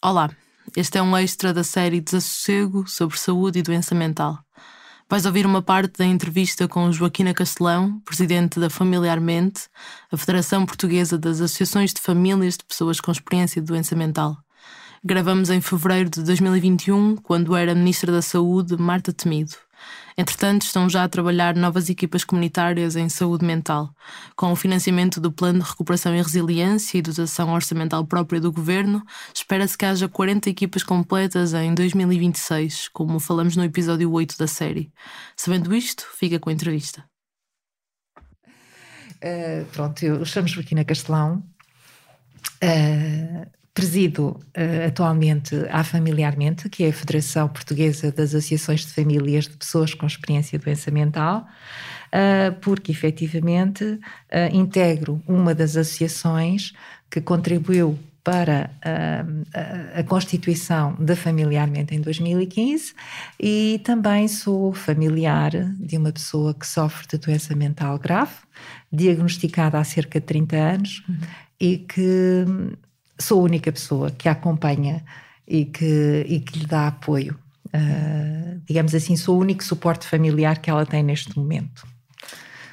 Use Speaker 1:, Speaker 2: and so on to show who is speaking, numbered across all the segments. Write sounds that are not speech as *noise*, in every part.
Speaker 1: Olá, este é um extra da série Desassossego sobre saúde e doença mental. Vais ouvir uma parte da entrevista com Joaquina Castelão, presidente da Familiarmente, a Federação Portuguesa das Associações de Famílias de Pessoas com Experiência de Doença Mental. Gravamos em fevereiro de 2021, quando era Ministra da Saúde Marta Temido. Entretanto, estão já a trabalhar novas equipas comunitárias em saúde mental, com o financiamento do Plano de Recuperação e Resiliência e dotação orçamental própria do Governo. Espera-se que haja 40 equipas completas em 2026, como falamos no episódio 8 da série. Sabendo isto, fica com a entrevista.
Speaker 2: Uh, pronto, eu chamo-me aqui na Castelão. Uh, Presido uh, atualmente a Familiarmente, que é a Federação Portuguesa das Associações de Famílias de Pessoas com Experiência de Doença Mental, uh, porque efetivamente uh, integro uma das associações que contribuiu para a, a, constituição da Familiarmente em 2015 e também sou familiar de uma pessoa que sofre de doença mental grave, diagnosticada há cerca de 30 anos uhum. e que sou a única pessoa que a acompanha e que, e que lhe dá apoio. Uh, digamos assim, sou o único suporte familiar que ela tem neste momento.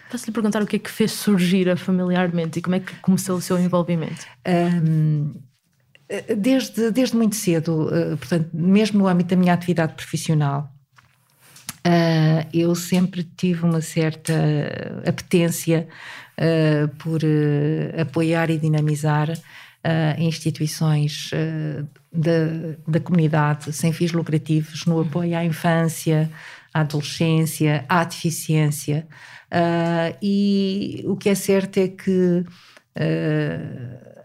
Speaker 1: Posso lhe perguntar o que é que fez surgir a familiarmente e como é que começou o seu envolvimento? Um,
Speaker 2: desde, desde muito cedo, uh, portanto, mesmo no âmbito da minha atividade profissional, uh, eu sempre tive uma certa apetência por apoiar e dinamizar uh, instituições uh, da, da comunidade sem fins lucrativos no apoio à infância, à adolescência, à deficiência. Uh, e o que é certo é que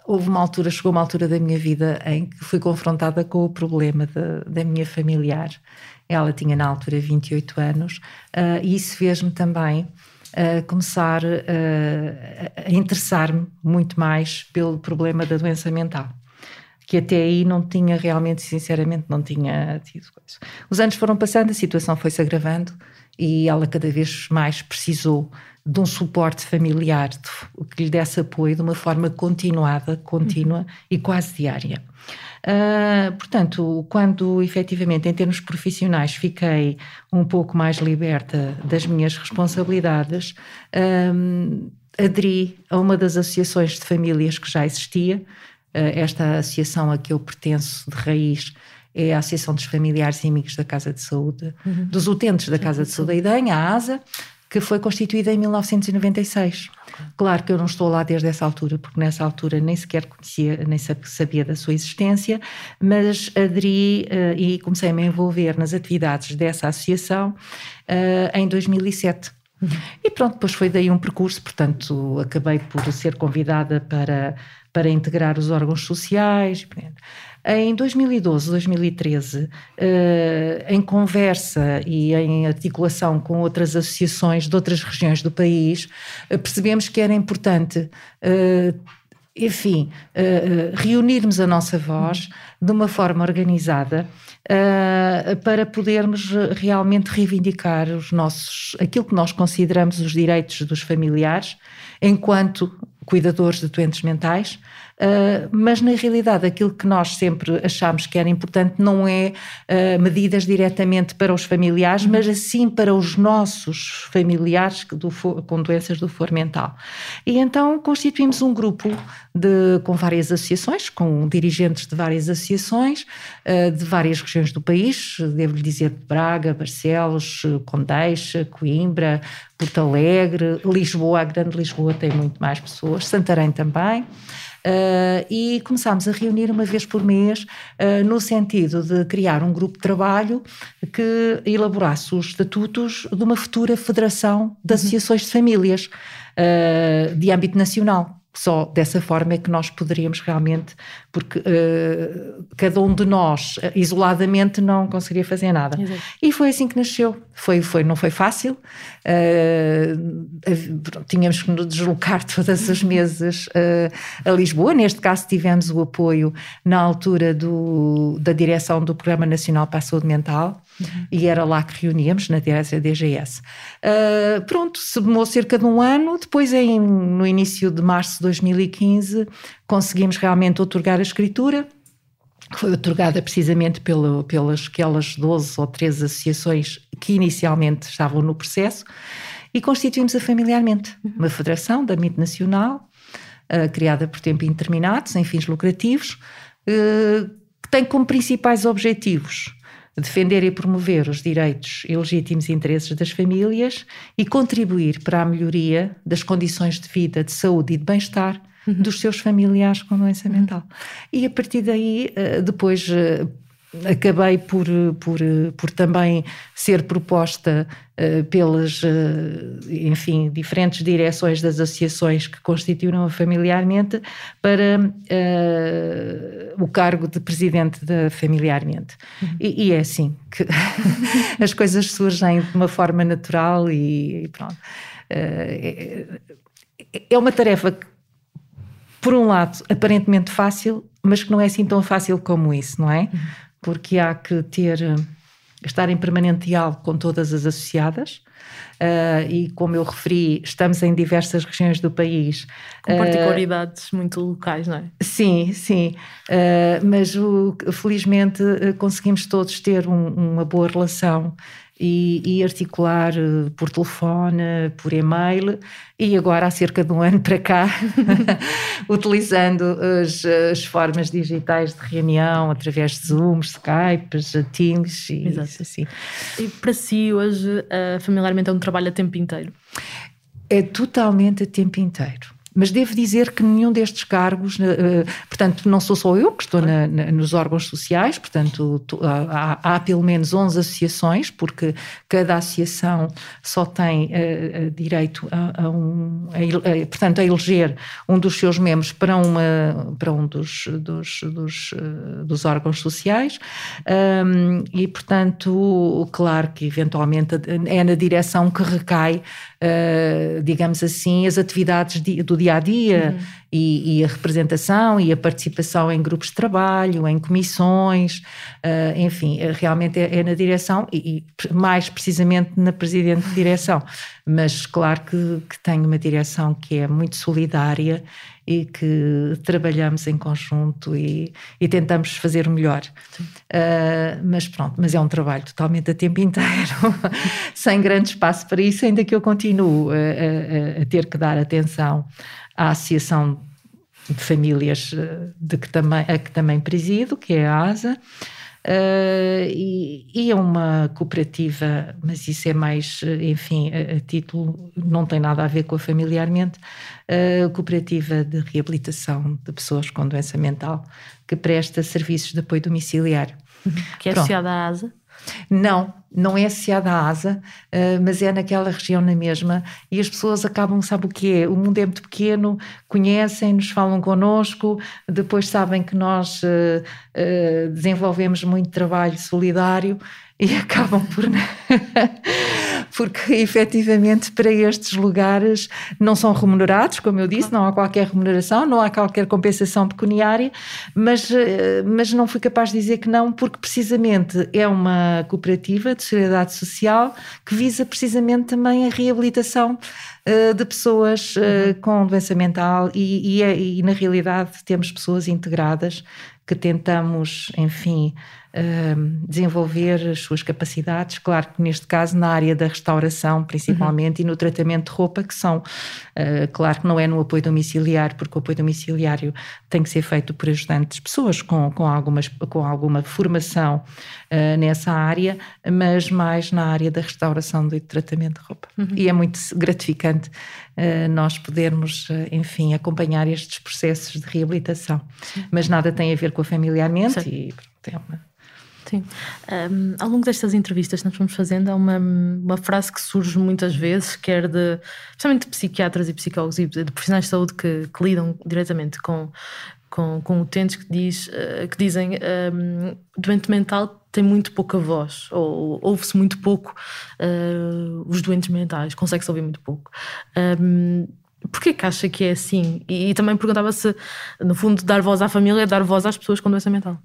Speaker 2: houve uma altura, chegou uma altura da minha vida em que fui confrontada com o problema da, da minha familiar. Ela tinha na altura 28 anos uh, e isso fez-me também a começar a, a interessar-me muito mais pelo problema da doença mental que até aí não tinha realmente, sinceramente, não tinha tido coisa. Os anos foram passando, a situação foi-se agravando e ela cada vez mais precisou de um suporte familiar que lhe desse apoio de uma forma continuada, contínua uhum. e quase diária. Uh, portanto, quando efetivamente, em termos profissionais, fiquei um pouco mais liberta das minhas responsabilidades, um, aderi a uma das associações de famílias que já existia. Uh, esta associação a que eu pertenço de raiz é a Associação dos Familiares e Amigos da Casa de Saúde, uhum. dos utentes da Casa de Saúde da IDEM, a ASA, que foi constituída em 1996. Claro que eu não estou lá desde essa altura, porque nessa altura nem sequer conhecia, nem sabia da sua existência, mas aderi uh, e comecei a me envolver nas atividades dessa associação uh, em 2007. Uhum. E pronto, depois foi daí um percurso, portanto, acabei por ser convidada para, para integrar os órgãos sociais. Em 2012, 2013, eh, em conversa e em articulação com outras associações de outras regiões do país, eh, percebemos que era importante eh, enfim, reunirmos a nossa voz de uma forma organizada para podermos realmente reivindicar os nossos, aquilo que nós consideramos os direitos dos familiares enquanto cuidadores de doentes mentais, Uh, mas na realidade aquilo que nós sempre achámos que era importante não é uh, medidas diretamente para os familiares, mas assim para os nossos familiares do, com doenças do foro mental. E então constituímos um grupo de, com várias associações, com dirigentes de várias associações, uh, de várias regiões do país, devo-lhe dizer Braga, Barcelos, Condeixa, Coimbra, Porto Alegre, Lisboa, a Grande Lisboa tem muito mais pessoas, Santarém também. Uh, e começámos a reunir uma vez por mês, uh, no sentido de criar um grupo de trabalho que elaborasse os estatutos de uma futura federação de associações de famílias uh, de âmbito nacional. Só dessa forma é que nós poderíamos realmente, porque uh, cada um de nós uh, isoladamente não conseguiria fazer nada. Exato. E foi assim que nasceu. Foi, foi, não foi fácil. Uh, tínhamos que nos deslocar *laughs* todas as meses a Lisboa. Neste caso, tivemos o apoio na altura do, da direção do Programa Nacional para a Saúde Mental Uhum. E era lá que reuníamos, na diretoria DGS. Uh, pronto, se demorou cerca de um ano. Depois, em, no início de março de 2015, conseguimos realmente otorgar a escritura que foi otorgada precisamente pelo, pelas aquelas 12 ou 13 associações que inicialmente estavam no processo, e constituímos a Familiarmente, uma federação de âmbito nacional, uh, criada por tempo indeterminado, sem fins lucrativos, uh, que tem como principais objetivos defender e promover os direitos e legítimos interesses das famílias e contribuir para a melhoria das condições de vida, de saúde e de bem-estar uhum. dos seus familiares com doença mental. E a partir daí, eh, depois acabei por, por, por também ser proposta uh, pelas, uh, enfim, diferentes direções das associações que constituíram familiarmente para uh, o cargo de presidente da familiarmente. Uhum. E, e, é assim que *laughs* as coisas surgem de uma forma natural e, e pronto. É, é uma tarefa que, por um lado, aparentemente fácil, mas que não é assim tão fácil como isso, não é? Uhum porque há que ter estar em permanente diálogo com todas as associadas. Uh, e como eu referi, estamos em diversas regiões do país.
Speaker 1: Com particularidades uh, muito locais, não é?
Speaker 2: Sim, sim. Uh, mas o, felizmente conseguimos todos ter um, uma boa relação e, e, articular eh, por telefone, por e-mail e agora há cerca de um ano para cá, *laughs* utilizando as, as, formas digitais de reunião através de Zooms, Skypes, Teams e Exato. assim.
Speaker 1: E para si hoje, familiarmente, é um trabalho a tempo inteiro?
Speaker 2: É totalmente a tempo inteiro mas devo dizer que nenhum destes cargos, uh, portanto, não sou só eu que estou na, na, nos órgãos sociais, portanto, há, há, pelo menos 11 associações, porque cada associação só tem uh, direito a, a um, a, portanto, a eleger um dos seus membros para, uma, para um dos, dos, dos, dos órgãos sociais, um, e, portanto, claro que eventualmente é na direção que recai, digamos assim, as atividades do dia a dia uhum. e, e, a representação e a participação em grupos de trabalho, em comissões, uh, enfim, eh, realmente é, é na direção e, e, mais precisamente na presidente de direção. Mas claro que, que tenho uma direção que é muito solidária e que trabalhamos em conjunto e, e tentamos fazer o melhor. Uh, mas pronto, mas é um trabalho totalmente a tempo inteiro, *laughs* sem grande espaço para isso, ainda que eu continuo a, a, a ter que dar atenção à Associação de Famílias de que também, a que também presido, que é a ASA. Uh, e, e, é uma cooperativa, mas isso é mais, enfim, a, a título, não tem nada a ver com a familiarmente, uh, cooperativa de reabilitação de pessoas com doença mental que presta serviços de apoio domiciliário.
Speaker 1: Que é associada à ASA?
Speaker 2: Não, não é associada à ASA, uh, mas é naquela região na mesma, e as pessoas acabam, sabe o que é? O mundo é muito pequeno, conhecem-nos, falam connosco, depois sabem que nós uh, uh, desenvolvemos muito trabalho solidário e *laughs* acabam por. Porque *laughs* efetivamente para estes lugares não são remunerados, como eu disse, não há qualquer remuneração, não há qualquer compensação pecuniária, mas, eh, mas não fui capaz de dizer que não, porque precisamente é uma cooperativa de solidariedade social que visa precisamente também a reabilitação uh, de pessoas uh, com doença mental e, e, é, e na realidade temos pessoas integradas que tentamos, enfim, desenvolver as suas capacidades. Claro que neste caso na área da restauração, principalmente, uhum. e no tratamento de roupa, que são, uh, claro que não é no apoio domiciliário, porque o apoio domiciliário tem que ser feito por ajudantes, pessoas com, com, algumas, com alguma formação uh, nessa área, mas mais na área da restauração e tratamento de roupa. Uhum. E é muito gratificante uh, nós podermos, enfim, acompanhar estes processos de reabilitação. Sim. Mas nada tem a ver com a familiarmente Sim. e é uma
Speaker 1: Sim. Um, ao longo destas entrevistas que nós vamos fazendo, há uma, uma frase que surge muitas vezes, quer de, especialmente de psiquiatras e psicólogos e de profissionais de saúde que, que lidam diretamente com, com, com utentes, que, diz, uh, que dizem um, doente mental tem muito pouca voz, ou ouve-se muito pouco uh, os doentes mentais, consegue-se ouvir muito pouco. Um, Porquê que acha que é assim? E, e também perguntava se, no fundo, dar voz à família é dar voz às pessoas com doença mental.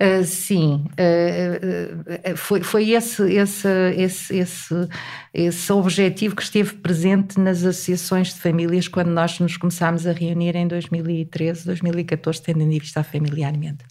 Speaker 2: Uh, sim, uh, foi, foi esse, esse, esse, esse, esse objetivo que esteve presente nas associações de famílias quando nós nos começámos a reunir em 2013, 2014, tendo em vista familiarmente.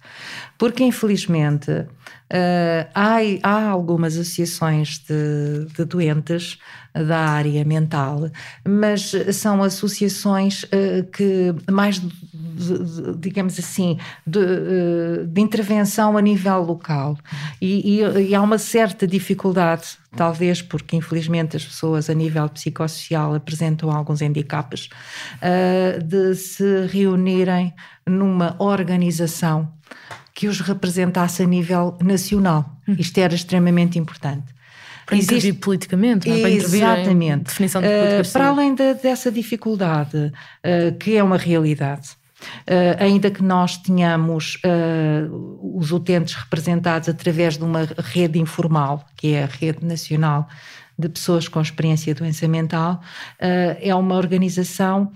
Speaker 2: Porque, infelizmente, Uh, há, há, algumas associações de, de, doentes da área mental, mas são associações uh, que mais, de, de, digamos assim, uh, de, intervenção a nível local. E, e, e, há uma certa dificuldade, talvez porque infelizmente as pessoas a nível psicossocial apresentam alguns handicaps, de se reunirem numa organização que os representasse a nível nacional. Hum. Isto era extremamente importante.
Speaker 1: Para Existe... intervir politicamente, não é? para Exatamente. definição de política
Speaker 2: uh, Para além de, dessa dificuldade, uh, que é uma realidade, Uh, ainda que nós tenhamos uh, os utentes representados através de uma rede informal, que é a Rede Nacional de Pessoas com Experiência de Doença Mental, uh, é uma organização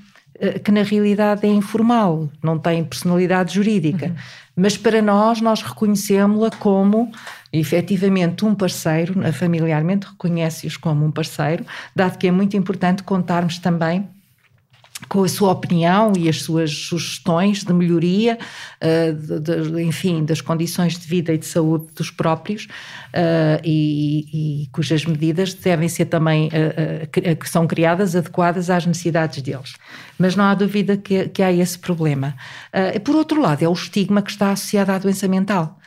Speaker 2: que na realidade é informal, não tem personalidade jurídica. Uhum. Mas para nós, nós reconhecemos-la como efetivamente um parceiro, familiarmente reconhece-os como um parceiro, dado que é muito importante contarmos também com a sua opinião e as suas sugestões de melhoria, uh, de, de, enfim, das condições de vida e de saúde dos próprios, uh, e, e, cujas medidas devem ser também, uh, que são criadas adequadas às necessidades deles. Mas não há dúvida que, que há esse problema. por outro lado, é o estigma que está associado à doença mental.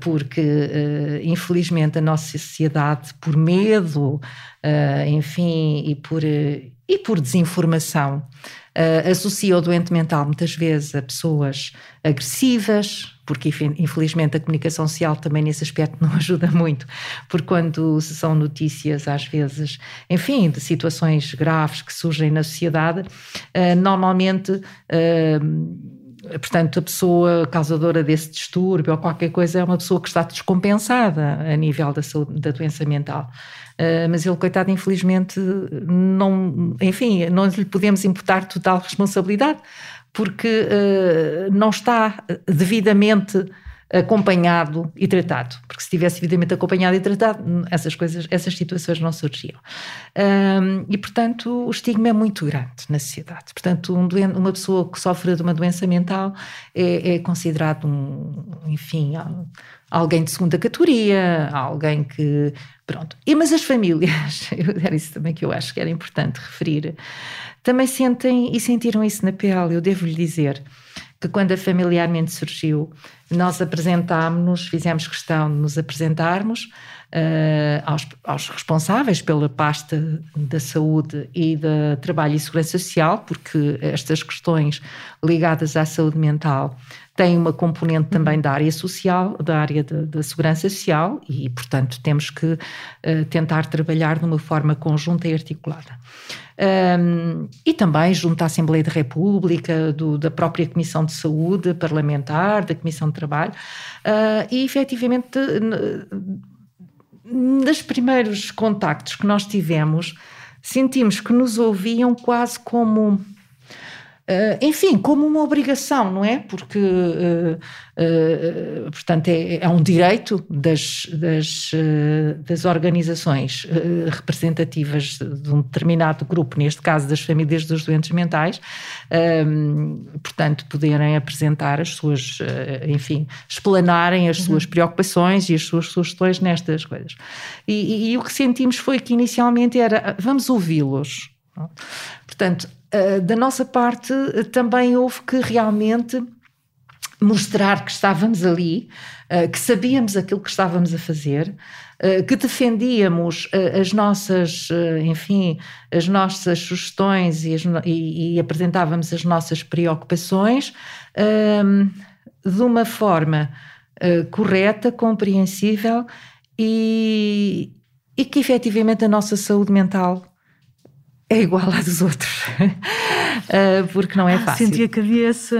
Speaker 2: porque, infelizmente, a nossa sociedade, por medo, enfim, e por e por desinformação. Uh, associa o doente mental muitas vezes a pessoas agressivas, porque infelizmente a comunicação social também nesse aspecto não *laughs* ajuda muito, porque quando são notícias às vezes, enfim, de situações graves que surgem na sociedade, uh, normalmente uh, portanto, a pessoa causadora desse distúrbio ou qualquer coisa é uma pessoa que está descompensada a nível da, saúde, da doença mental. Uh, mas ele, coitado, infelizmente, não, enfim, não lhe podemos imputar total responsabilidade, porque uh, não está devidamente acompanhado e tratado, porque se tivesse devidamente acompanhado e tratado, essas coisas, essas situações não surgiam. Um, e, portanto, o estigma é muito grande na sociedade. Portanto, um doente, uma pessoa que sofre de uma doença mental é, é considerado um, enfim, alguém de segunda categoria, alguém que, pronto. E, mas as famílias, *laughs* era isso também que eu acho que era importante referir, também sentem e sentiram isso na pele, eu devo-lhe dizer que quando a familiarmente surgiu, nós apresentámos-nos, fizemos questão de nos apresentarmos uh, aos, aos, responsáveis pela pasta da saúde e da trabalho e segurança social, porque estas questões ligadas à saúde mental têm uma componente também da área social, da área da segurança social e, portanto, temos que uh, tentar trabalhar de uma forma conjunta e articulada. Um, e também junto à Assembleia da República, do, da própria Comissão de Saúde Parlamentar, da Comissão de Trabalho, uh, e efetivamente, nos primeiros contactos que nós tivemos, sentimos que nos ouviam quase como Uh, enfim, como uma obrigação, não é? Porque, uh, uh, portanto, é, é, um direito das, das, das organizações representativas de um determinado grupo, neste caso das famílias dos doentes mentais, ehm, portanto, poderem apresentar as suas, enfim, explanarem as uhum. suas preocupações e as suas sugestões nestas coisas. E, e, e o que sentimos foi que inicialmente era vamos ouvi-los. Portanto, eh, da nossa parte, eh, também houve que realmente mostrar que estávamos ali, uh, que sabíamos aquilo que estávamos a fazer, que defendíamos as nossas, enfim, as nossas sugestões e, as, e, e apresentávamos as nossas preocupações ehm, de uma forma correta, compreensível e, e que efetivamente a nossa saúde mental é igual à dos outros, uh, *laughs* porque não é ah, fácil.
Speaker 1: Sentia que havia esse.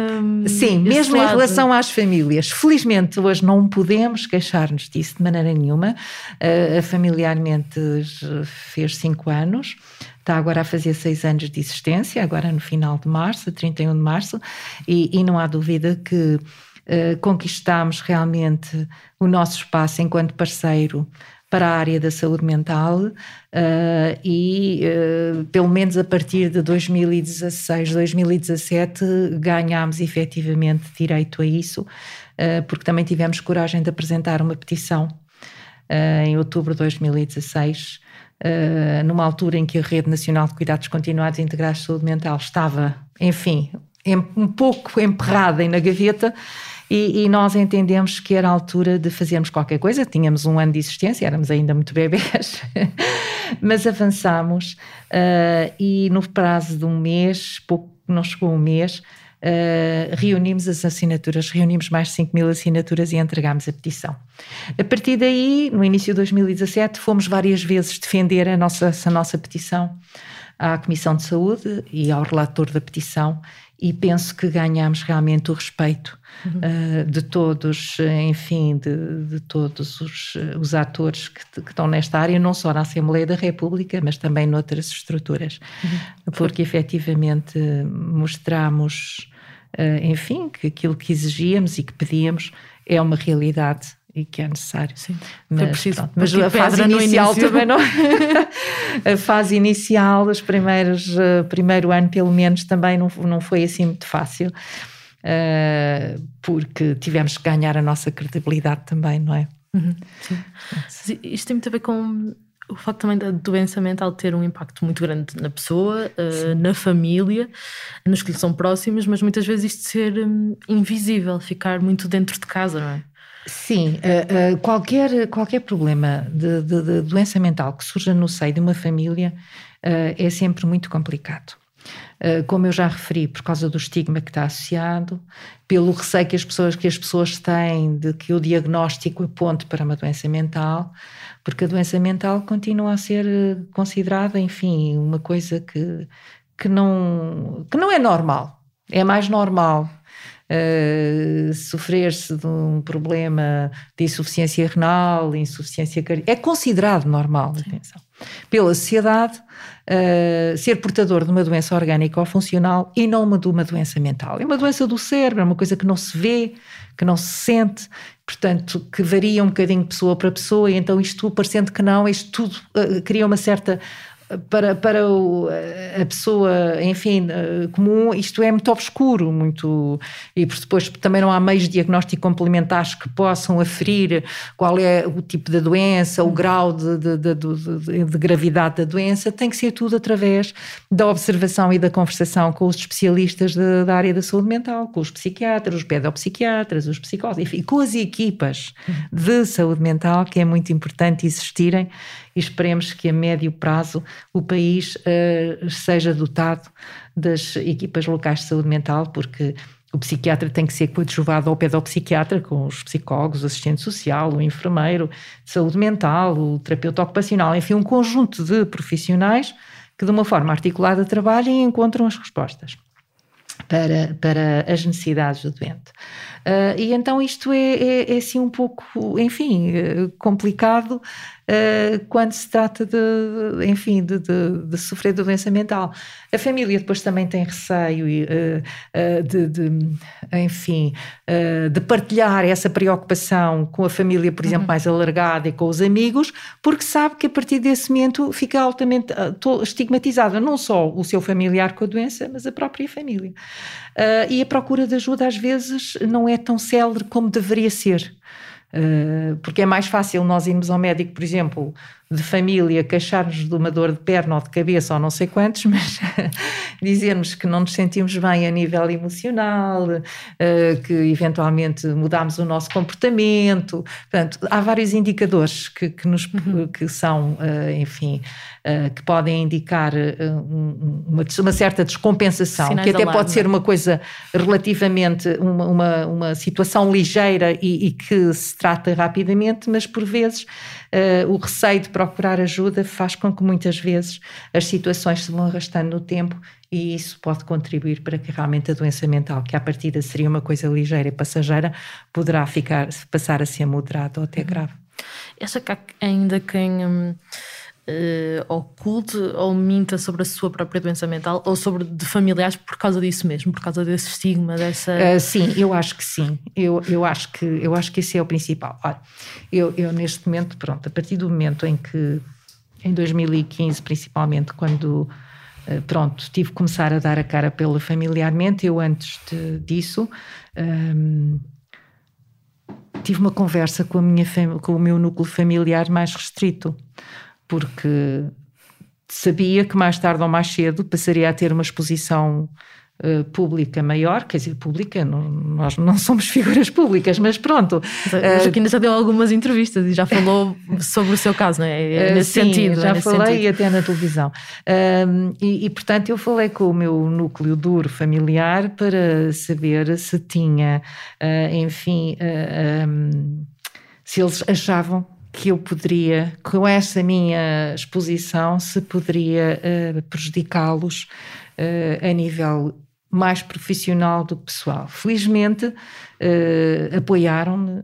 Speaker 2: Sim, esse mesmo lado. em relação às famílias. Felizmente, hoje não podemos queixar-nos disso de maneira nenhuma. Uh, familiarmente fez cinco anos, está agora a fazer seis anos de existência, agora no final de março, 31 de março, e, e não há dúvida que uh, conquistámos realmente o nosso espaço enquanto parceiro para a área da saúde mental uh, e, uh, pelo menos a partir de 2016, 2017, ganhámos efetivamente direito a isso, uh, porque também tivemos coragem de apresentar uma petição em outubro de 2016. numa altura em que a Rede Nacional de Cuidados Continuados e Integrados de Saúde Mental estava, enfim, um pouco emperrada e na gaveta, e, e, nós entendemos que era a altura de fazermos qualquer coisa. Tínhamos um ano de existência, éramos ainda muito bebés, *laughs* mas avançámos uh, e no prazo de um mês, pouco, não chegou um mês, uh, reunimos as assinaturas, reunimos mais de 5 mil assinaturas e entregámos a petição. A partir daí, no início de 2017, fomos várias vezes defender a nossa, nossa petição à Comissão de Saúde e ao relator da petição e penso que ganhamos realmente o respeito uhum. uh, de todos, enfim, de, de todos os, os atores que, que, estão nesta área, não só na Assembleia da República, mas também noutras estruturas, uhum. porque efetivamente mostramos, uh, enfim, que aquilo que exigíamos e que pedíamos é uma realidade e que é necessário.
Speaker 1: Sim, mas, preciso, pronto,
Speaker 2: mas a fase inicial também não. *laughs* a fase inicial, os primeiros, primeiro ano pelo menos, também não, não foi assim muito fácil, porque tivemos que ganhar a nossa credibilidade também, não é? Uhum,
Speaker 1: sim. Isto tem muito a ver com o facto também da doença mental ter um impacto muito grande na pessoa, uh, na família, nos que lhe são próximos, mas muitas vezes isto ser um, invisível, ficar muito dentro de casa, não é?
Speaker 2: Sim, uh, qualquer, qualquer problema de, de, de, doença mental que surja no seio de uma família é sempre muito complicado. Como eu já referi, por causa do estigma que está associado, pelo receio que as pessoas, que as pessoas têm de que o diagnóstico aponte para uma doença mental, porque a doença mental continua a ser considerada, enfim, uma coisa que, que, não, que não é normal. É mais normal uh, sofrer-se de um problema de insuficiência renal, insuficiência cardíaca, é considerado normal, atenção, pela sociedade, uh, ser portador de uma doença orgânica ou funcional e não uma de uma doença mental. É uma doença do cérebro, é uma coisa que não se vê, que não se sente, portanto, que varia um bocadinho de pessoa para pessoa, e então isto, parecendo que não, isto tudo uh, cria uma certa para, para o, a pessoa, enfim, eh, comum, isto é muito obscuro, muito, e depois também não há meios de diagnóstico complementares que possam aferir qual é o tipo da doença, o grau de, de, de, de, gravidade da doença, tem que ser tudo através da observação e da conversação com os especialistas da área da saúde mental, com os psiquiatras, os pedopsiquiatras, os psicólogos, enfim, com as equipas de saúde mental, que é muito importante existirem e esperemos que a médio prazo o país uh, seja dotado das equipas locais de saúde mental, porque o psiquiatra tem que ser coadjuvado ao pedopsiquiatra, com os psicólogos, o assistente social, o enfermeiro de saúde mental, o terapeuta ocupacional, enfim, um conjunto de profissionais que de uma forma articulada trabalhem e encontram as respostas para, para as necessidades do doente. Uh, e então isto é, é, é, assim um pouco, enfim, eh, complicado uh, quando se trata de, enfim, de, de, de, sofrer de doença mental. A família depois também tem receio uh, de, de, enfim, de partilhar essa preocupação com a família, por exemplo, uhum. mais alargada e com os amigos, porque sabe que a partir desse momento fica altamente estigmatizada não só o seu familiar com a doença, mas a própria família. E a procura de ajuda às vezes não é tão célere como deveria ser. Uh, porque é mais fácil nós irmos ao médico, por exemplo, de família, queixar-nos de uma dor de perna ou de cabeça ou não sei quantos, *laughs* mas dizermos que não nos sentimos bem a nível emocional, uh, que eventualmente mudamos o nosso comportamento. Portanto, há vários indicadores que, que, nos, uhum. que são, uh, enfim, uh, que podem indicar uma, uma, certa descompensação, Sinais que até alarme. pode ser uma coisa relativamente, uma, uma, uma situação ligeira e, e que se trata rapidamente, mas por vezes uh, o receio de procurar ajuda faz com que muitas vezes as situações se vão arrastando no tempo e isso pode contribuir para que realmente a doença mental, que à partida seria uma coisa ligeira e passageira, poderá ficar, passar a ser moderada ou até uhum. grave.
Speaker 1: Acha que há ainda quem hum, uh, oculte ou minta sobre a sua própria doença mental ou sobre de familiares por causa disso mesmo, por causa desse estigma, dessa.
Speaker 2: Uh, sim, eu acho que sim. Eu, eu, acho que, eu acho que esse é o principal. Olha, eu, eu neste momento, pronto, a partir do momento em que, em 2015, principalmente, quando. Uh, pronto, tive que começar a dar a cara pela familiarmente. Eu, antes de, disso, um, tive uma conversa com, a minha com o meu núcleo familiar mais restrito porque sabia que mais tarde ou mais cedo passaria a ter uma exposição uh, pública maior, quer dizer, pública, não, nós não somos *laughs* figuras públicas, mas pronto.
Speaker 1: Mas uh, Joaquina já deu algumas entrevistas e já falou sobre o seu caso, não é? é nesse
Speaker 2: sim,
Speaker 1: sentido.
Speaker 2: já
Speaker 1: é
Speaker 2: falei
Speaker 1: sentido.
Speaker 2: até na televisão. e, e, portanto, eu falei com o meu núcleo duro familiar para saber se tinha, uh, enfim, um, se eles achavam que eu poderia, com essa minha exposição, se poderia uh, prejudicá-los uh, a nível mais profissional do que pessoal. Felizmente uh, apoiaram-me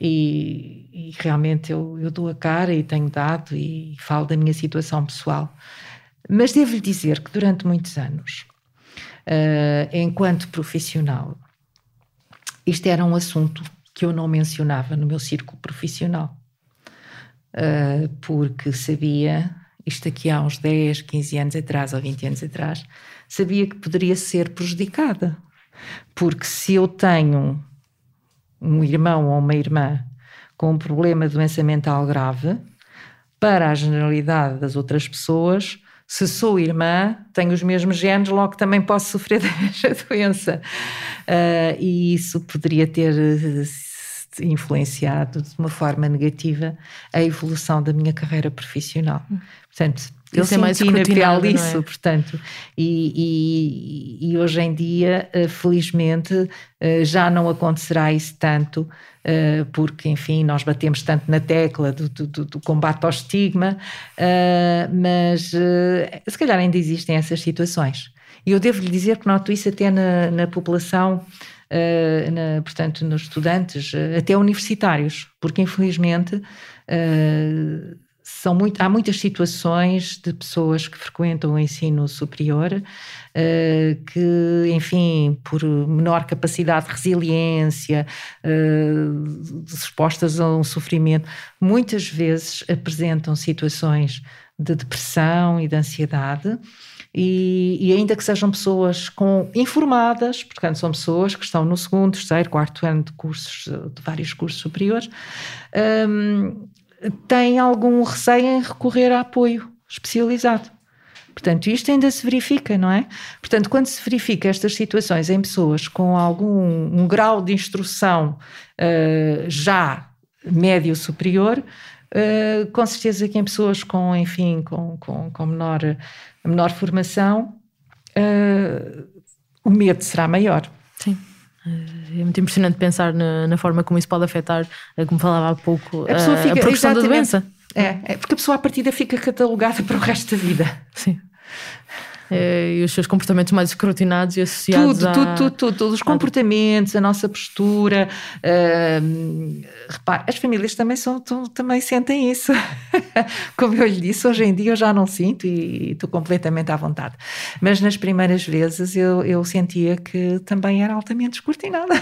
Speaker 2: e, e, realmente eu, eu dou a cara e tenho dado e falo da minha situação pessoal. Mas devo-lhe dizer que durante muitos anos, enquanto profissional, isto era um assunto que eu não mencionava no meu círculo profissional, uh, porque sabia, isto aqui há uns 10, 15 anos atrás ou 20 anos atrás, sabia que poderia ser prejudicada. Porque se eu tenho um irmão ou uma irmã com um problema de doença mental grave, para a generalidade das outras pessoas, se sou irmã, tenho os mesmos genes, logo também posso sofrer *laughs* desta doença. Uh, e isso poderia ter influenciado de uma forma negativa a evolução da minha carreira profissional. Portanto, eu
Speaker 1: isso é mais
Speaker 2: senti na pele
Speaker 1: isso,
Speaker 2: é? portanto, e, e, e, hoje em dia, eh, felizmente, eh, já não acontecerá isso tanto, eh, porque, enfim, nós batemos tanto na tecla do, do, do combate ao estigma, mas se calhar ainda existem essas situações. E eu devo lhe dizer que noto isso até na, na população uh, na, portanto, nos estudantes, uh, até universitários, porque infelizmente uh, são muito, há muitas situações de pessoas que frequentam o ensino superior que, enfim, por menor capacidade de resiliência, expostas a um sofrimento, muitas vezes apresentam situações de depressão e de ansiedade e, e, ainda que sejam pessoas com, informadas, portanto, são pessoas que estão no segundo, terceiro, quarto ano de cursos, de vários cursos superiores, um, têm algum receio em recorrer a apoio especializado. Portanto, isto ainda se verifica, não é? Portanto, quando se verifica estas situações em pessoas com algum um grau de instrução uh, já médio superior, uh, com certeza que em pessoas com, enfim, com, com, com menor a menor formação, uh, o medo será maior.
Speaker 1: Sim. É muito impressionante pensar na, na, forma como isso pode afetar, eh, como falava há pouco, a, pessoa fica, a progressão da doença.
Speaker 2: É, é, porque a pessoa à partida fica catalogada *laughs* para o resto da vida.
Speaker 1: Sim. Eh, e os seus comportamentos mais escrutinados e associados
Speaker 2: tudo, a... tudo, tudo, tudo, todos os comportamentos, a nossa postura. Uh, repare, as famílias também, são, também sentem isso. *laughs* Como eu lhe disse, hoje em dia eu já não sinto e estou completamente à vontade. Mas nas primeiras vezes eu, eu sentia que também era altamente escrutinada.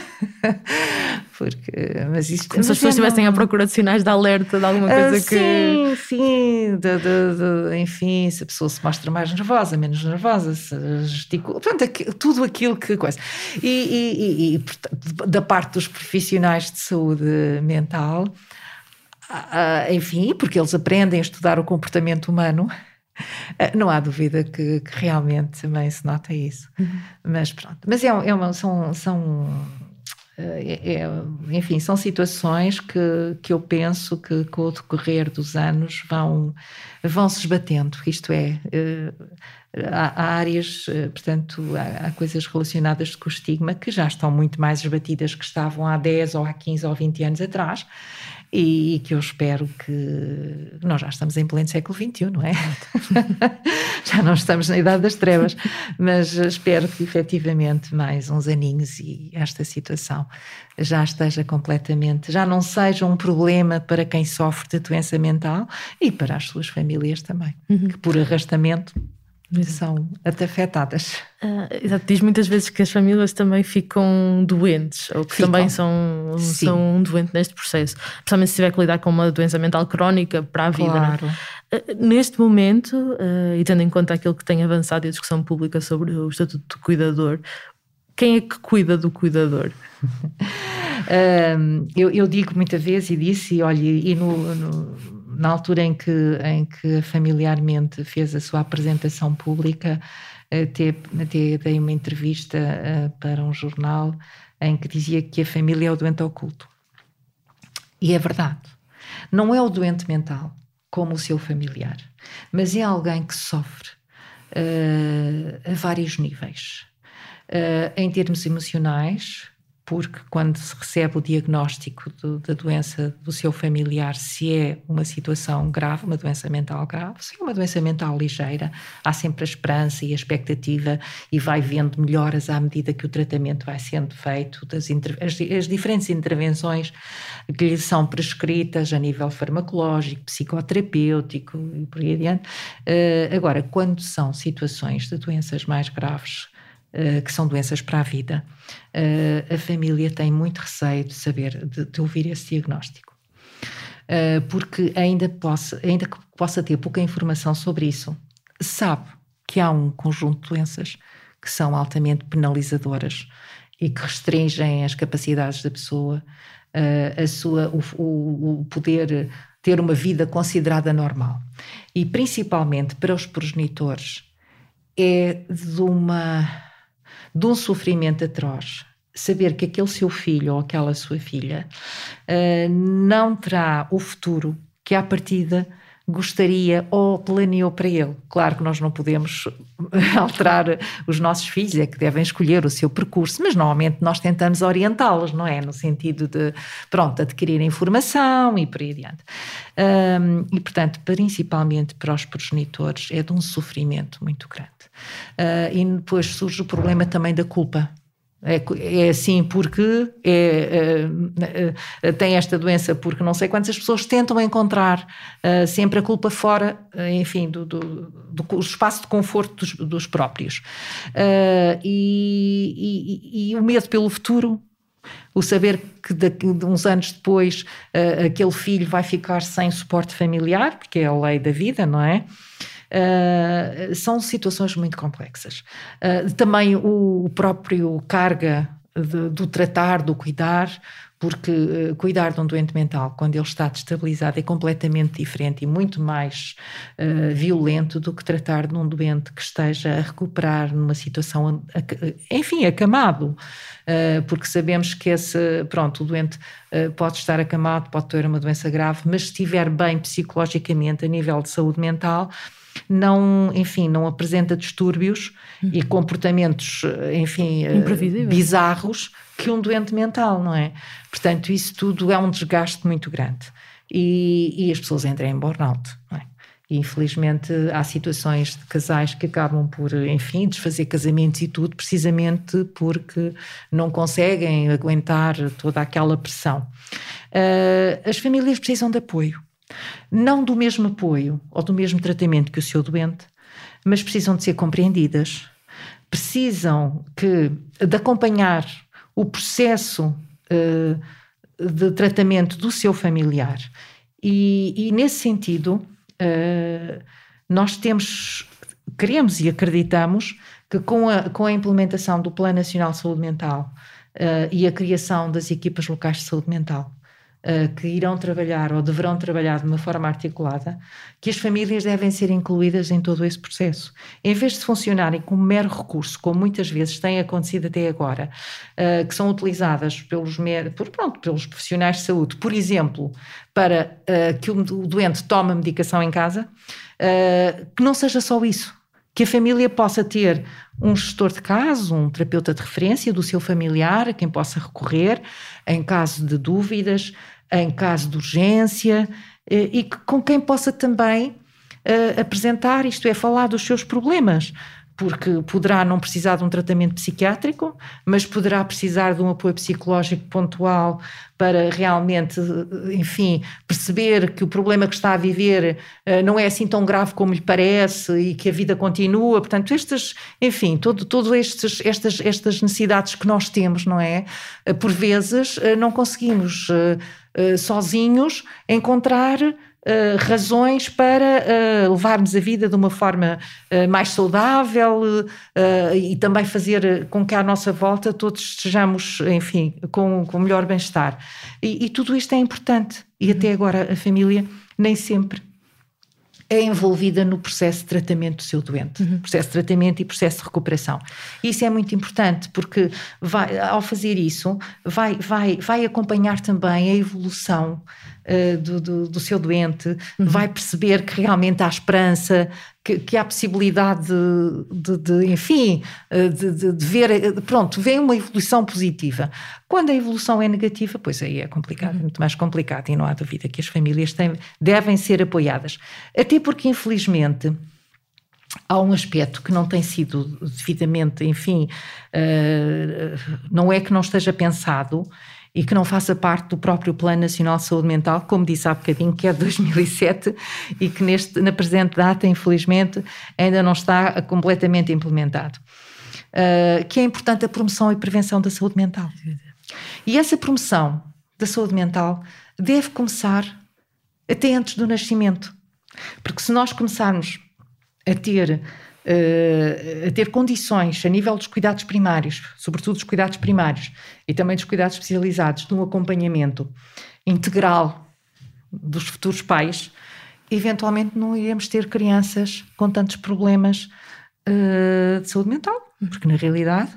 Speaker 2: *laughs* Porque, mas isto,
Speaker 1: Como se as pessoas estivessem não... à procura de sinais de alerta de alguma coisa uh,
Speaker 2: que. Sim, sim. Enfim, se a pessoa se mostra mais nervosa, menos nervosa nervosa, gesticula, portanto, tudo aquilo que coisa. E, e, e, portanto, da parte dos profissionais de saúde mental, enfim, porque eles aprendem a estudar o comportamento humano, não há dúvida que, que realmente também se nota isso. Uhum. Mas pronto. Mas é, é uma, são, são é, é, enfim, são situações que, que eu penso que com o decorrer dos anos vão, vão se esbatendo. Isto é, há, há áreas, eh, portanto, há, há, coisas relacionadas com o estigma que já estão muito mais esbatidas que estavam há 10 ou há 15 ou 20 anos atrás e, que eu espero que nós já estamos em pleno século XXI, não é? *laughs* já não estamos na idade das trevas, mas espero que efetivamente mais uns aninhos e esta situação já esteja completamente, já não seja um problema para quem sofre de doença mental e para as suas famílias também, uhum. que por arrastamento são até afetadas.
Speaker 1: Uh, exato, diz muitas vezes que as famílias também ficam doentes, ou que ficam. também são, são um doente neste processo, principalmente se tiver que lidar com uma doença mental crónica para a vida. É? Claro. Uh, neste momento, uh, e tendo em conta aquilo que tem avançado e a discussão pública sobre o estatuto do cuidador, quem é que cuida do cuidador? *laughs*
Speaker 2: eu, eu, digo muitas vezes e disse, e olha, e no, no na altura em que, em que familiarmente fez a sua apresentação pública, até, até dei uma entrevista uh, para um jornal em que dizia que a família é o doente oculto. E é verdade. Não é o doente mental, como o seu familiar, mas é alguém que sofre uh, a vários níveis. Uh, em termos emocionais, porque quando se recebe o diagnóstico do, da doença do seu familiar, se é uma situação grave, uma doença mental grave, se é uma doença mental ligeira, há sempre a esperança e a expectativa e vai vendo melhoras à medida que o tratamento vai sendo feito, das as, as diferentes intervenções que lhe são prescritas a nível farmacológico, psicoterapêutico e por aí adiante. Uh, agora, quando são situações de doenças mais graves, que são doenças para a vida, uh, a família tem muito receio de saber, de, de ouvir esse diagnóstico. Uh, porque ainda, possa, ainda que possa ter pouca informação sobre isso, sabe que há um conjunto de doenças que são altamente penalizadoras e que restringem as capacidades da pessoa, a sua, o, o poder ter uma vida considerada normal. E principalmente para os progenitores, é de uma de um sofrimento atroz, saber que aquele seu filho ou aquela sua filha uh, não terá o futuro que à partida gostaria ou planeou para ele. Claro que nós não podemos *laughs* alterar os nossos filhos, é que devem escolher o seu percurso, mas normalmente nós tentamos orientá-los, não é? No sentido de, pronto, adquirir informação e por aí adiante. E, portanto, principalmente para os progenitores, é de um sofrimento muito grande. Uh, e depois surge o problema também da culpa. É, é assim porque é, é, tem esta doença porque não sei quantas pessoas tentam encontrar sempre a culpa fora, enfim, do, do, do, espaço de conforto dos, dos próprios. E, e, e, o medo pelo futuro, o saber que daqui, uns anos depois aquele filho vai ficar sem suporte familiar, porque é a lei da vida, não é? Uh, são situações muito complexas. Uh, também o, próprio carga de, do tratar, do cuidar, porque uh, cuidar de um doente mental, quando ele está destabilizado, é completamente diferente e muito mais uh, violento do que tratar de um doente que esteja a recuperar numa situação, enfim, acamado. Uh, porque sabemos que esse, pronto, o doente pode estar acamado, pode ter uma doença grave, mas se estiver bem psicologicamente a nível de saúde mental, não, enfim, não apresenta distúrbios uhum. e comportamentos, enfim, eh, bizarros que um doente mental, não é? Portanto, isso tudo é um desgaste muito grande. E, e as pessoas entram em burnout, não é? E infelizmente há situações de casais que acabam por, enfim, desfazer casamentos e tudo, precisamente porque não conseguem aguentar toda aquela pressão. Uh, as famílias precisam de apoio. Não do mesmo apoio ou do mesmo tratamento que o seu doente, mas precisam de ser compreendidas. Precisam que, de acompanhar o processo uh, de tratamento do seu familiar. E, e nesse sentido, uh, nós temos, queremos e acreditamos que com a, com a implementação do Plano Nacional de Saúde Mental uh, e a criação das equipas locais de saúde mental, que irão trabalhar ou deverão trabalhar de uma forma articulada, que as famílias devem ser incluídas em todo esse processo. Em vez de funcionarem como mero recurso, como muitas vezes tem acontecido até agora, uh, que são utilizadas pelos, por, pronto, pelos profissionais de saúde, por exemplo, para uh, que o doente tome a medicação em casa, que não seja só isso que a família possa ter um gestor de caso, um terapeuta de referência do seu familiar, a quem possa recorrer em caso de dúvidas, em caso de urgência, eh, e com quem possa também uh, apresentar, isto é, falar dos seus problemas porque poderá não precisar de um tratamento psiquiátrico, mas poderá precisar de um apoio psicológico pontual para realmente, enfim, perceber que o problema que está a viver uh, não é assim tão grave como lhe parece e que a vida continua. Portanto, estas, enfim, todo, todo estes, estas, estas necessidades que nós temos, não é? Uh, por vezes uh, não conseguimos sozinhos encontrar Uh, razões para uh, levarmos a vida de uma forma uh, mais saudável e também fazer com que à nossa volta todos estejamos, enfim, com, com melhor bem-estar. E, e, tudo isto é importante. E até agora a família nem sempre é envolvida no processo de tratamento do seu doente, uhum. processo de tratamento e processo de recuperação. Isso é muito importante porque vai, ao fazer isso vai, vai, vai acompanhar também a evolução uh, do, do, do, seu doente, uhum. vai perceber que realmente há esperança, que, que há possibilidade de, de, de enfim, eh, de, de, ver, eh, pronto, vem uma evolução positiva. Quando a evolução é negativa, pois aí é complicado, uhum. muito mais complicado, e não há dúvida que as famílias têm, devem ser apoiadas. Até porque, infelizmente, há um aspecto que não tem sido devidamente, enfim, uh, não é que não esteja pensado, e que não faça parte do próprio Plano Nacional de Saúde Mental, como disse há bocadinho, que é de 2007 *laughs* e que neste, na presente data, infelizmente, ainda não está completamente implementado. Uh, que é importante a promoção e prevenção da saúde mental. E essa promoção da saúde mental deve começar até antes do nascimento. Porque se nós começarmos a ter uh, a ter condições a nível dos cuidados primários, sobretudo dos cuidados primários e também dos cuidados especializados, de um acompanhamento integral dos futuros pais, eventualmente não iremos ter crianças com tantos problemas uh, de saúde mental, porque na realidade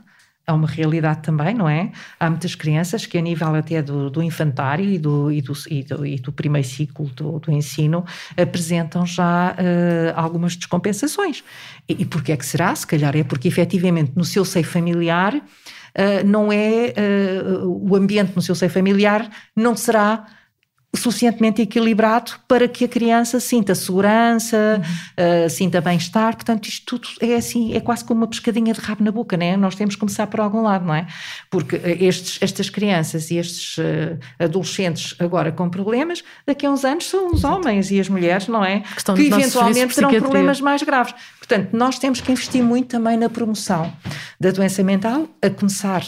Speaker 2: é uma realidade também, não é? Há muitas crianças que, a nível até do, do infantário e do, e, do, e, do, e do primeiro ciclo do, do ensino, apresentam já uh, algumas descompensações. E, e porquê é que será? Se calhar é porque, efetivamente, no seu seio familiar, uh, não é. Uh, o ambiente no seu seio familiar não será suficientemente equilibrado para que a criança sinta segurança, uhum. uh, sinta bem-estar. Portanto, isto tudo é assim, é quase como uma pescadinha de rabo na boca, né? Nós temos que começar por algum lado, não é? Porque uh, estes, estas crianças e estes uh, adolescentes agora com problemas, daqui a uns anos são os homens e as mulheres, não é? Que, que eventualmente terão problemas mais graves. Portanto, nós temos que investir muito também na promoção da doença mental, a começar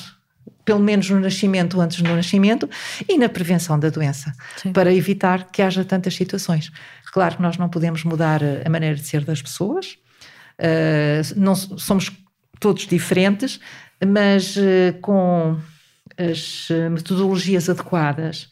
Speaker 2: pelo menos no nascimento ou antes do nascimento, e na prevenção da doença, Sim. para evitar que haja tantas situações. Claro que nós não podemos mudar a maneira de ser das pessoas, uh, não somos todos diferentes, mas uh, com as metodologias adequadas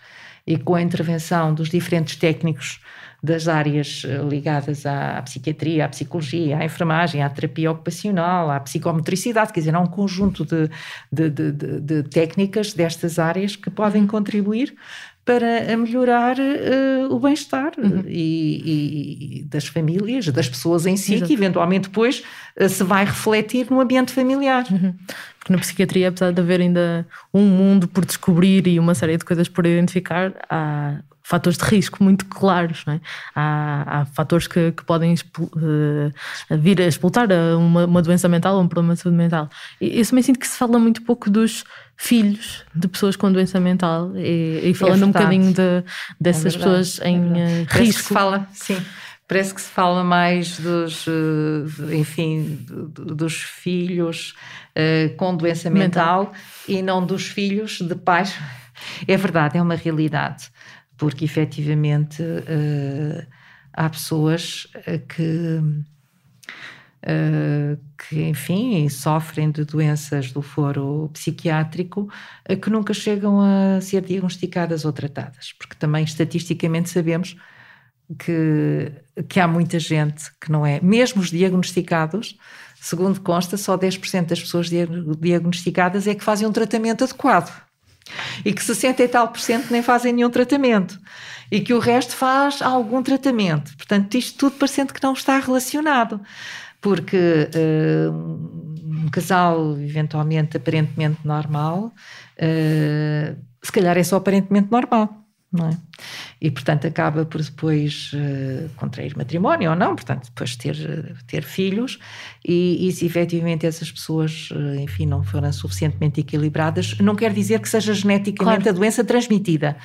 Speaker 2: e com a intervenção dos diferentes técnicos das áreas eh, ligadas à, psiquiatria, à psicologia, à enfermagem, à terapia ocupacional, à psicomotricidade, quer dizer, há um conjunto de, de, de, de técnicas destas áreas que podem contribuir para melhorar uh, o bem-estar uhum. e, e, das famílias, das pessoas em si, Exato. que eventualmente depois uh, se vai refletir no ambiente familiar. Uhum.
Speaker 1: Porque na psiquiatria, apesar de haver ainda um mundo por descobrir e uma série de coisas por identificar, há fatores de risco muito claros. É? Há, há, fatores que, que podem uh, vir a explotar uma, uma, doença mental ou um problema de saúde mental. E eu também sinto que se fala muito pouco dos filhos de pessoas com doença mental e, e falando é um bocadinho de, dessas é pessoas em é risco.
Speaker 2: Parece que se fala, sim. Parece que se fala mais dos, eh, enfim, dos filhos uh, com doença mental, mental e não dos filhos de pais. É verdade, é uma realidade porque efetivamente uh, há pessoas eh, que, uh, que, enfim, sofrem de doenças do foro psiquiátrico uh, que nunca chegam a ser diagnosticadas ou tratadas, porque também estatisticamente sabemos que, que há muita gente que não é, mesmo os diagnosticados, segundo consta, só 10% das pessoas diagnosticadas é que fazem um tratamento adequado e que 60 e tal por cento nem fazem nenhum tratamento e que o resto faz algum tratamento. Portanto, isto tudo parecendo que não está relacionado. porque uh, um casal, eventualmente, aparentemente normal, uh, se calhar é só aparentemente normal. Não é? E, portanto, acaba por depois uh, contrair matrimónio ou não, portanto, depois ter, ter filhos, e, e se efetivamente essas pessoas, enfim, não forem suficientemente equilibradas, não quer dizer que seja geneticamente claro. a doença transmitida,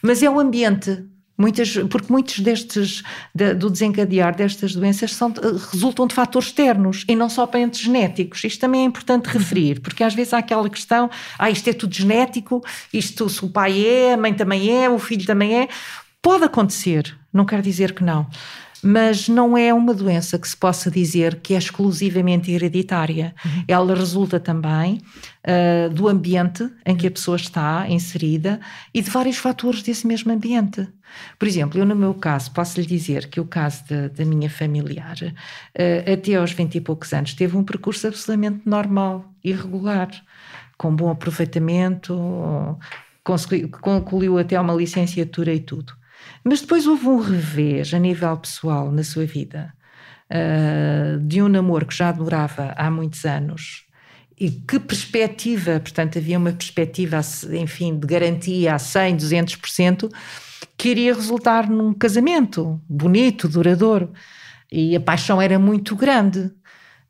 Speaker 2: mas é o ambiente Muitas, porque muitos destes, de, do desencadear destas doenças são, resultam de fatores externos e não só apenas genéticos. Isto também é importante referir, porque às vezes há aquela questão: ah, isto é tudo genético, isto se o pai é, a mãe também é, o filho também é. Pode acontecer, não quer dizer que não mas não é uma doença que se possa dizer que é exclusivamente hereditária. Uhum. Ela resulta também uh, do ambiente em que a pessoa está inserida e de vários fatores desse mesmo ambiente. Por exemplo, eu no meu caso, posso lhe dizer que o caso da, minha familiar, uh, até aos 20 e poucos anos, teve um percurso absolutamente normal e regular, com bom aproveitamento, concluiu até uma licenciatura e tudo. Mas depois houve um revés a nível pessoal na sua vida, uh, de um namoro que já durava há muitos anos. E que perspectiva, portanto, havia uma perspectiva, enfim, de garantia a 100, 200%, que iria resultar num casamento bonito, duradouro. E a paixão era muito grande.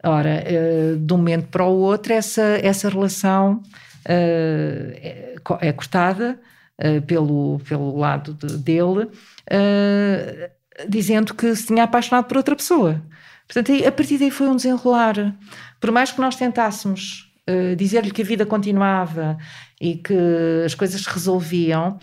Speaker 2: Ora, uh, de um momento para o outro, essa, essa relação uh, é, é cortada uh, pelo, pelo lado de, dele, uh, dizendo que se tinha apaixonado por outra pessoa. Portanto, a partir daí foi um desenrolar. Por mais que nós tentássemos uh, dizer-lhe que a vida continuava e que as coisas se resolviam,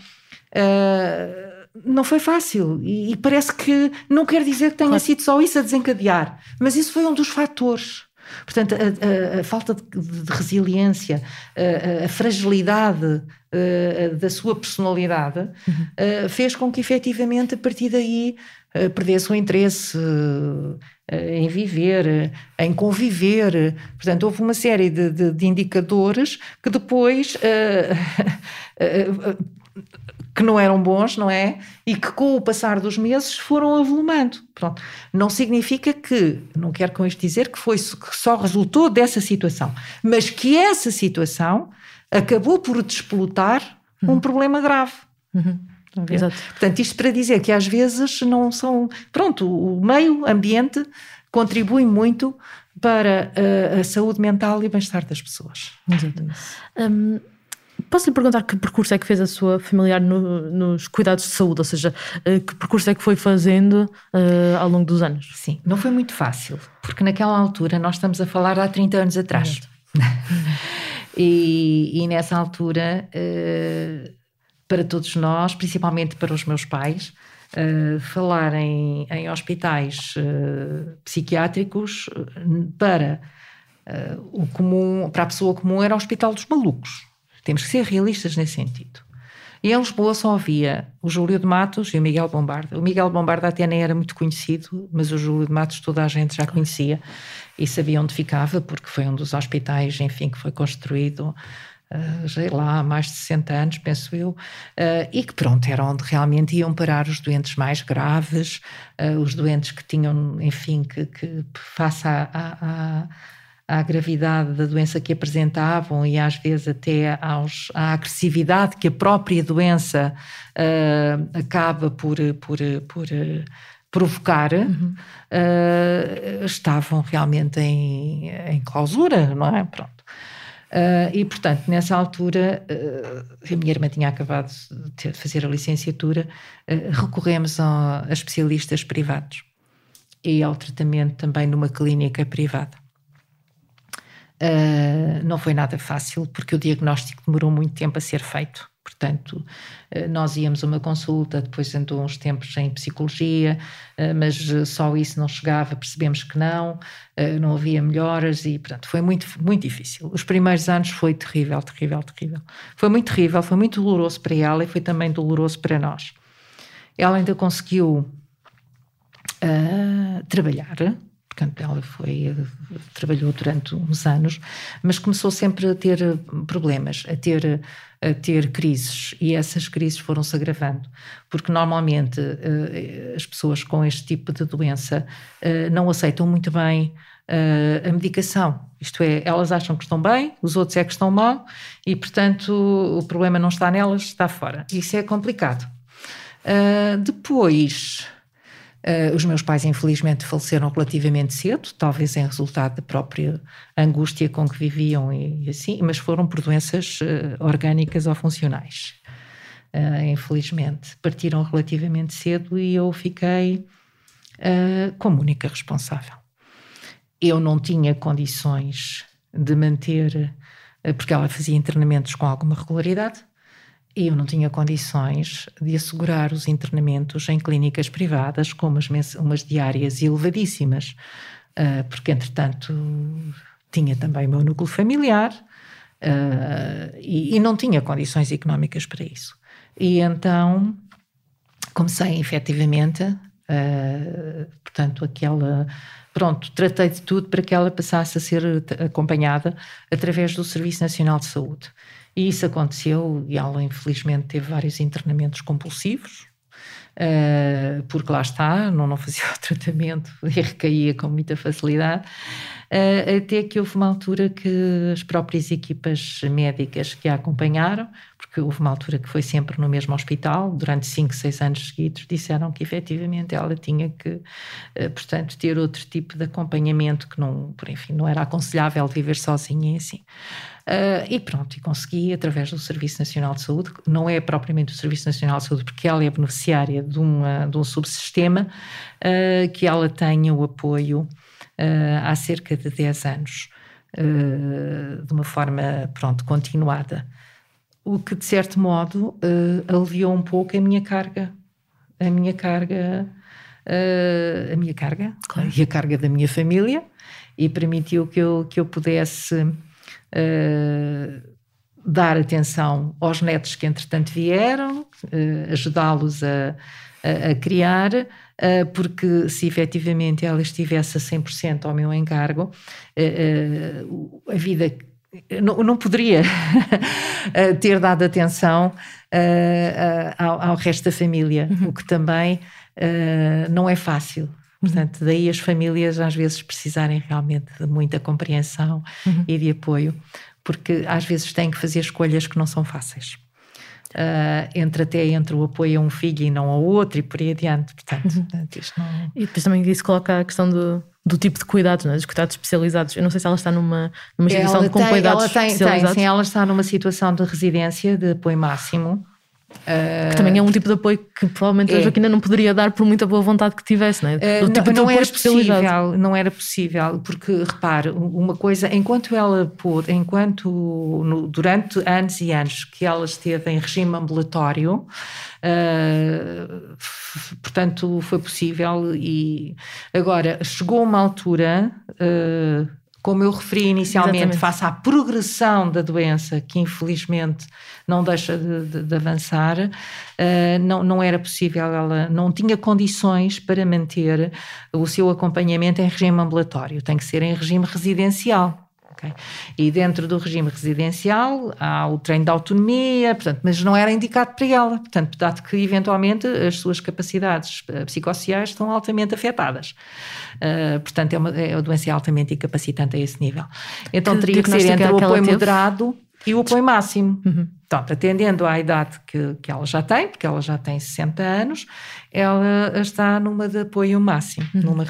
Speaker 2: não foi fácil. E, e, parece que não quer dizer que tenha claro. sido só isso a desencadear, mas isso foi um dos fatores. Portanto, a, a, a falta de, de resiliência, a, a fragilidade uh, da sua personalidade, uhum. uh, fez com que efetivamente a partir daí uh, perdesse o interesse em viver, em conviver. Portanto, houve uma série de, de, de indicadores que depois *laughs* que não eram bons, não é? E que com o passar dos meses foram avolumando. Pronto. Não significa que, não quero com isto dizer que foi que só resultou dessa situação, mas que essa situação acabou por despolutar uhum. um problema grave. Uhum. Exato. Portanto, isto para dizer que às vezes não são. Pronto, o meio ambiente contribui muito para a, a saúde mental e o bem-estar das pessoas.
Speaker 1: Exato. Um, Posso lhe perguntar que percurso é que fez a sua familiar no, nos cuidados de saúde? Ou seja, eh, que percurso é que foi fazendo uh, ao longo dos anos?
Speaker 2: Sim, não foi muito fácil, porque naquela altura nós estamos a falar há 30 anos atrás. *laughs* e, e, nessa altura, uh, para todos nós, principalmente para os meus pais, uh, falar em, em hospitais psiquiátricos para o comum, para a pessoa comum era o hospital dos malucos temos que ser realistas nesse sentido. E em Lisboa só havia o Júlio de Matos e o Miguel Bombarda. O Miguel Bombarda até nem era muito conhecido, mas o Júlio de Matos toda a gente já conhecia e sabia onde ficava, porque foi um dos hospitais, enfim, que foi construído, uh, sei lá, há mais de 60 anos, penso eu, uh, e que pronto, era onde realmente iam parar os doentes mais graves, uh, os doentes que tinham, enfim, que, que face a, a à gravidade da doença que apresentavam e às vezes até aos, à agressividade que a própria doença acaba por, por, por provocar, uhum. uh, estavam realmente em, em clausura, não é? Pronto. e, portanto, nessa altura, a minha irmã tinha acabado de fazer a licenciatura, recorremos a, a especialistas privados e ao tratamento também numa clínica privada. Uh, não foi nada fácil, porque o diagnóstico demorou muito tempo a ser feito. Portanto, uh, nós íamos a uma consulta, depois andou uns tempos em psicologia, uh, mas só isso não chegava, percebemos que não, não havia melhoras e, portanto, foi muito, muito difícil. Os primeiros anos foi terrível, terrível, terrível. Foi muito terrível, foi muito doloroso para ela e foi também doloroso para nós. Ela ainda conseguiu trabalhar, Portanto, ela foi, trabalhou durante uns anos, mas começou sempre a ter problemas, a ter, a ter crises, e essas crises foram-se agravando, porque normalmente eh, as pessoas com este tipo de doença eh, não aceitam muito bem uh, a medicação. Isto é, elas acham que estão bem, os outros é que estão mal e, portanto, o problema não está nelas, está fora. Isso é complicado. Depois, Uh, os meus pais, infelizmente, faleceram relativamente cedo, talvez em resultado da própria angústia com que viviam e, assim, mas foram por doenças uh, orgânicas ou funcionais. Uh, infelizmente, partiram relativamente cedo e eu fiquei como única responsável. Eu não tinha condições de manter, porque ela fazia internamentos com alguma regularidade, eu não tinha condições de assegurar os internamentos em clínicas privadas com umas, umas diárias elevadíssimas, uh, porque entretanto tinha também o meu núcleo familiar uh, e, não tinha condições económicas para isso. E então comecei efetivamente, uh, portanto, aquela. Pronto, tratei de tudo para que ela passasse a ser acompanhada através do Serviço Nacional de Saúde. E isso aconteceu e ela infelizmente teve vários internamentos compulsivos, uh, porque lá está, não, não fazia *laughs* o tratamento e recaía com muita facilidade, uh, até que houve uma altura que as próprias equipas médicas que a acompanharam, porque houve uma altura que foi sempre no mesmo hospital, durante 5, 6 anos seguidos, disseram que efetivamente ela tinha que, uh, portanto, ter outro tipo de acompanhamento que não, por enfim, não era aconselhável viver sozinha e assim. Uh, e pronto, e consegui através do Serviço Nacional de Saúde, não é propriamente o Serviço Nacional de Saúde, porque ela é beneficiária de, uma, de um subsistema, uh, que ela tenha o apoio uh, há cerca de 10 anos, de uma forma, pronto, continuada. O que, de certo modo, aliviou um pouco a minha carga, a minha carga, a minha carga claro. e a carga da minha família, e permitiu que eu, que eu pudesse uh, dar atenção aos netos que entretanto vieram, uh, ajudá-los a, a, a, criar, uh, porque se efetivamente ela estivesse a 100% ao meu encargo, a vida não, não, poderia *laughs* ter dado atenção uh, ao, ao, resto da família, uhum. o que também uh, não é fácil. Portanto, daí as famílias às vezes precisarem realmente de muita compreensão uhum. e de apoio, porque às vezes têm que fazer escolhas que não são fáceis. Uh, entre até entre o apoio a um filho e não ao outro e por aí adiante. Portanto, uhum.
Speaker 1: não... E depois também isso coloca a questão do, do tipo de cuidados, é? dos cuidados especializados. Eu não sei se ela está numa, numa situação
Speaker 2: ela
Speaker 1: com tem, cuidados
Speaker 2: ela tem,
Speaker 1: especializados.
Speaker 2: Tem, sim, ela está numa situação de residência de apoio máximo.
Speaker 1: Uh, que também é um tipo de apoio que provavelmente é. a Joaquina não poderia dar por muita boa vontade que tivesse, não é?
Speaker 2: Uh, tipo não, não era possível, não era possível, porque repare, uma coisa, enquanto ela pôde, enquanto no, durante anos e anos que ela esteve em regime ambulatório, uh, portanto foi possível e agora chegou uma altura como eu referi inicialmente, Exatamente. face à progressão da doença, que infelizmente não deixa de, de, de avançar, uh, não, não era possível, ela não tinha condições para manter o seu acompanhamento em regime ambulatório, tem que ser em regime residencial. Okay? E dentro do regime residencial há o treino de autonomia, portanto, mas não era indicado para ela, portanto, dado que eventualmente as suas capacidades eh, psicossociais estão altamente afetadas. Uh, portanto, é uma, é uma doença altamente incapacitante a esse nível. Então que teria que ser entre o apoio moderado e o apoio máximo. Uhum. Portanto, atendendo à idade que, que ela já tem, porque ela já tem 60 anos, ela está numa de apoio máximo, uhum. numa,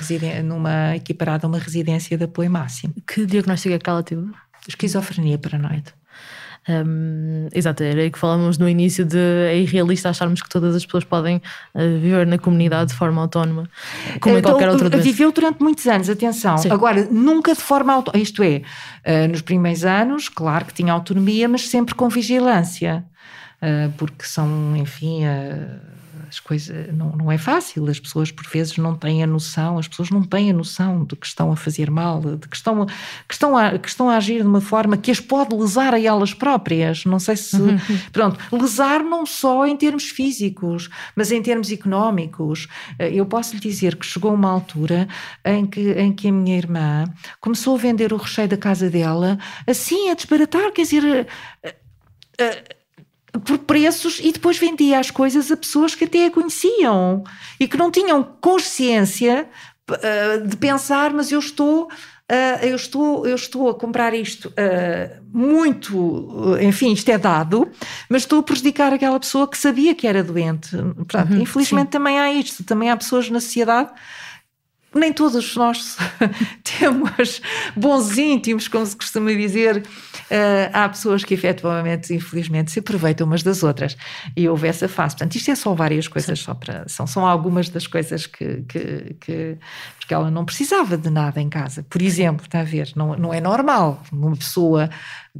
Speaker 2: numa equiparada a uma residência de apoio máximo.
Speaker 1: Que diagnóstico é que ela teve?
Speaker 2: Esquizofrenia paranoide.
Speaker 1: Um, exato, era aí que falávamos no início de é irrealista acharmos que todas as pessoas podem uh, viver na comunidade de forma autónoma, como em então, qualquer outra doença.
Speaker 2: Viveu durante muitos anos, atenção. Sim. Agora, nunca de forma autónoma, isto é, uh, nos primeiros anos, claro que tinha autonomia, mas sempre com vigilância, uh, porque são, enfim as coisas não, não é fácil, as pessoas por vezes não têm a noção, as pessoas não têm a noção de que estão a fazer mal, de que estão, que estão, a, que estão a agir de uma forma que as pode lesar a elas próprias. Não sei se. Uhum. Pronto, lesar não só em termos físicos, mas em termos económicos. Eh, eu posso lhe dizer que chegou uma altura em que, em que a minha irmã começou a vender o recheio da casa dela assim, a desbaratar, quer dizer. Uh, por preços e depois vendia as coisas a pessoas que até a conheciam e que não tinham consciência uh, de pensar, mas eu estou Uh, eu, estou, eu estou a comprar isto uh, muito, enfim, isto é dado, mas estou a prejudicar aquela pessoa que sabia que era doente. Portanto, uhum, infelizmente sim. também há isto, também há pessoas na sociedade nem todos nós *laughs* temos bons íntimos, como se costuma dizer. Uh, há pessoas que efetivamente, infelizmente, se aproveitam umas das outras e houve essa fase. Portanto, isto é só várias coisas, só para, são, são algumas das coisas que, que, que, Porque ela não precisava de nada em casa. Por exemplo, está a ver, não, não é normal uma pessoa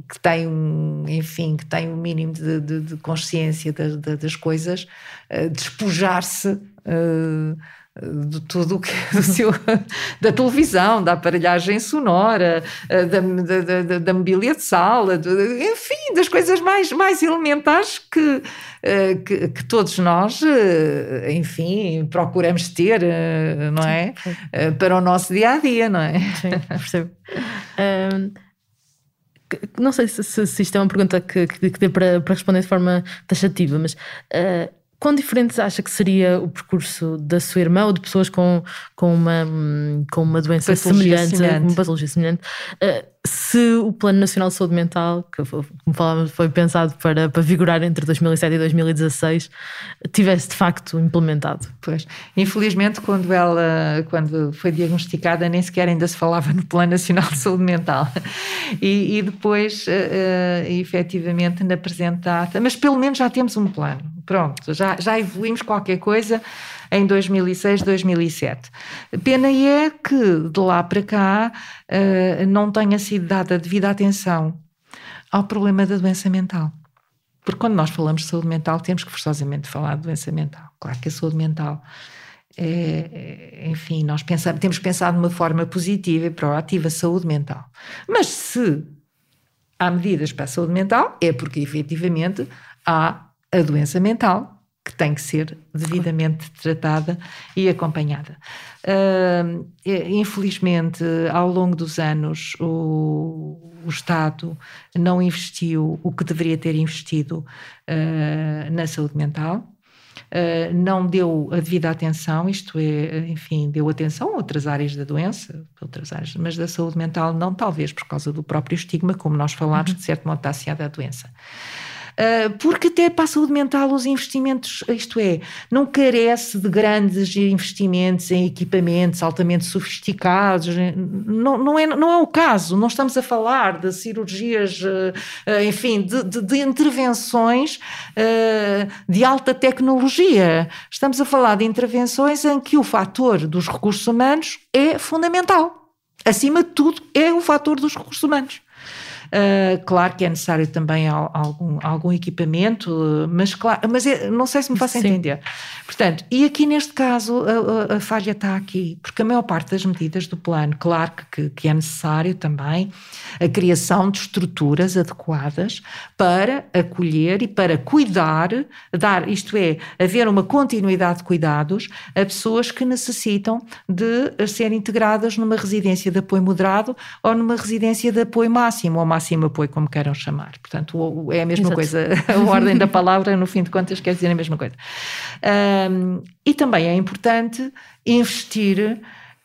Speaker 2: que tem um, enfim, que tem um mínimo de, de, de consciência das, das coisas, uh, despojar-se. Uh, de tudo o que do seu, da televisão, da aparelhagem sonora, eh, da, da, da, da mobília de sala, de, enfim, das coisas mais, mais elementares que, eh, que, que, todos nós, eh, enfim, procuramos ter, não é? Para o nosso dia a dia, não é?
Speaker 1: Sim, percebo. um, não sei se, se, isto é uma pergunta que, que, que dê para, para responder de forma taxativa, mas uh, Quão diferentes acha que seria o percurso da sua irmã ou de pessoas com, com, uma, com uma doença semelhante, semelhante, uma patologia semelhante? Uh, se o Plano Nacional de Saúde Mental, que como falávamos foi pensado para, para vigorar entre 2007 e 2016, tivesse de facto implementado.
Speaker 2: Pois, infelizmente quando ela quando foi diagnosticada nem sequer ainda se falava no Plano Nacional de Saúde Mental. E, e depois uh, efetivamente na apresentada, mas pelo menos já temos um plano, pronto, já, já evoluímos qualquer coisa em 2006, 2007. Pena é que de lá para cá uh, não tenha sido dada devida atenção ao problema da doença mental. Porque quando nós falamos de saúde mental, temos que forçosamente falar de doença mental. Claro que a saúde mental é, é enfim, nós pensamos, temos pensado de uma forma positiva e proativa a saúde mental. Mas se há medidas para a saúde mental, é porque efetivamente há a doença mental que tem que ser devidamente tratada e acompanhada. Uh, infelizmente, ao longo dos anos, o, o, Estado não investiu o que deveria ter investido uh, na saúde mental. Uh, não deu a devida atenção, isto é, enfim, deu atenção a outras áreas da doença, outras áreas, mas da saúde mental não, talvez por causa do próprio estigma, como nós falámos, uhum. de certo modo está associada à doença. Ah, porque até para a saúde mental os investimentos, isto é, não carece de grandes investimentos em equipamentos altamente sofisticados, não, não, é, não é o caso, não estamos a falar de cirurgias, ah, ah, enfim, de, de, de intervenções de alta tecnologia, estamos a falar de intervenções em que o fator dos recursos humanos é fundamental. Acima de tudo, é o fator dos recursos humanos. Uh, claro que é necessário também algum, algum equipamento, mas, claro, mas é, não sei se me faço entender. Portanto, e aqui neste caso a, a, a, falha está aqui, porque a maior parte das medidas do plano, claro que, que é necessário também a criação de estruturas adequadas para acolher e para cuidar, dar, isto é, haver uma continuidade de cuidados a pessoas que necessitam de ser integradas numa residência de apoio moderado ou numa residência de apoio máximo ou máximo apoio, como queiram chamar. Portanto, é a mesma Exato. coisa, a *laughs* ordem da palavra, no fim de contas, quer dizer a mesma coisa. Um, e também é importante investir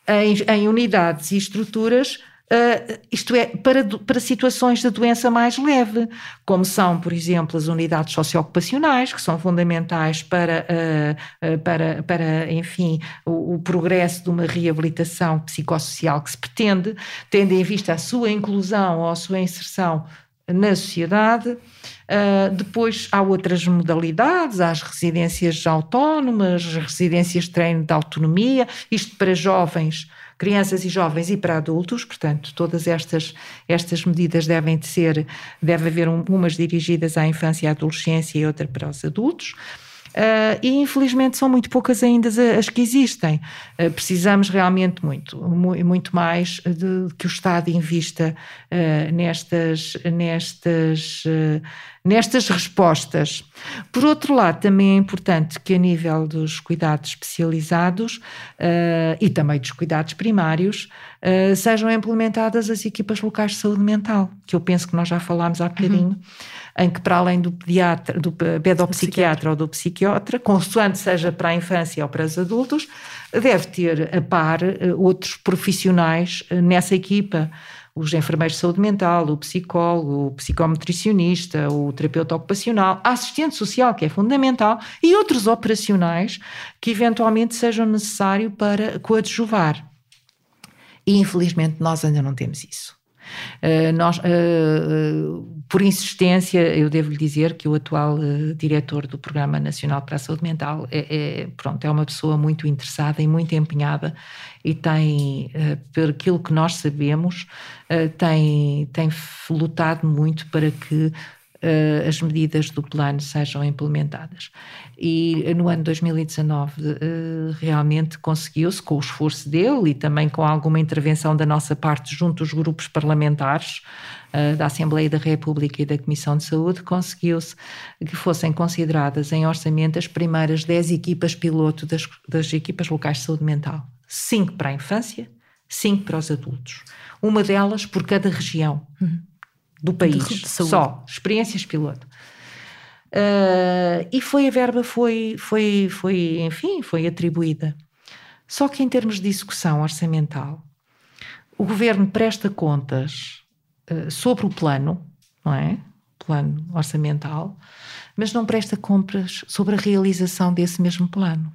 Speaker 2: em, em unidades e estruturas Uh, isto é, para, para situações de doença mais leve, como são, por exemplo, as unidades socioocupacionais, que são fundamentais para, uh, uh, para, para enfim, o, o, progresso de uma reabilitação psicossocial que se pretende, tendo em vista a sua inclusão ou a sua inserção na sociedade. Uh, depois há outras modalidades, há as residências autónomas, residências de treino de autonomia, isto para jovens crianças e jovens e para adultos, portanto, todas estas, estas medidas devem de ser, deve haver um, umas dirigidas à infância e à adolescência e outra para os adultos. Uh, e infelizmente são muito poucas ainda as que existem. Uh, precisamos realmente muito, muito mais de que o Estado invista uh, nestas, nestas, nestas respostas. Por outro lado, também é importante que a nível dos cuidados especializados e também dos cuidados primários sejam implementadas as equipas locais de saúde mental, que eu penso que nós já falámos há bocadinho. Uhum em que para além do pediatra, do pedopsiquiatra ou do psiquiatra, consoante seja para a infância ou para os adultos, deve ter a par eh, outros profissionais eh, nessa equipa, os enfermeiros de saúde mental, o psicólogo, o psicometricionista, o terapeuta ocupacional, a assistente social, que é fundamental, e outros operacionais que eventualmente sejam necessários para coadjuvar. E infelizmente nós ainda não temos isso. Uh, nós, uh, uh, por insistência, eu devo lhe dizer que o atual diretor do Programa Nacional para a Saúde Mental é, é, pronto, é uma pessoa muito interessada e muito empenhada e tem, por aquilo que nós sabemos, tem, tem lutado muito para que as medidas do plano sejam implementadas. E no ano 2019 uh, eh, realmente conseguiu-se, com o esforço dele e também com alguma intervenção da nossa parte junto aos grupos parlamentares, uh, da Assembleia da República e da Comissão de Saúde, conseguiu-se que fossem consideradas em orçamento as primeiras 10 equipas piloto das, das equipas locais de saúde mental. Cinco para a infância, cinco para os adultos. Uma delas por cada região. Uhum do país, só, experiências piloto. Uh, e foi a verba foi, foi, foi, enfim, foi atribuída. Só que em termos de execução orçamental, o governo presta contas uh, sobre o plano, não é? Plano orçamental, mas não presta contas sobre a realização desse mesmo plano.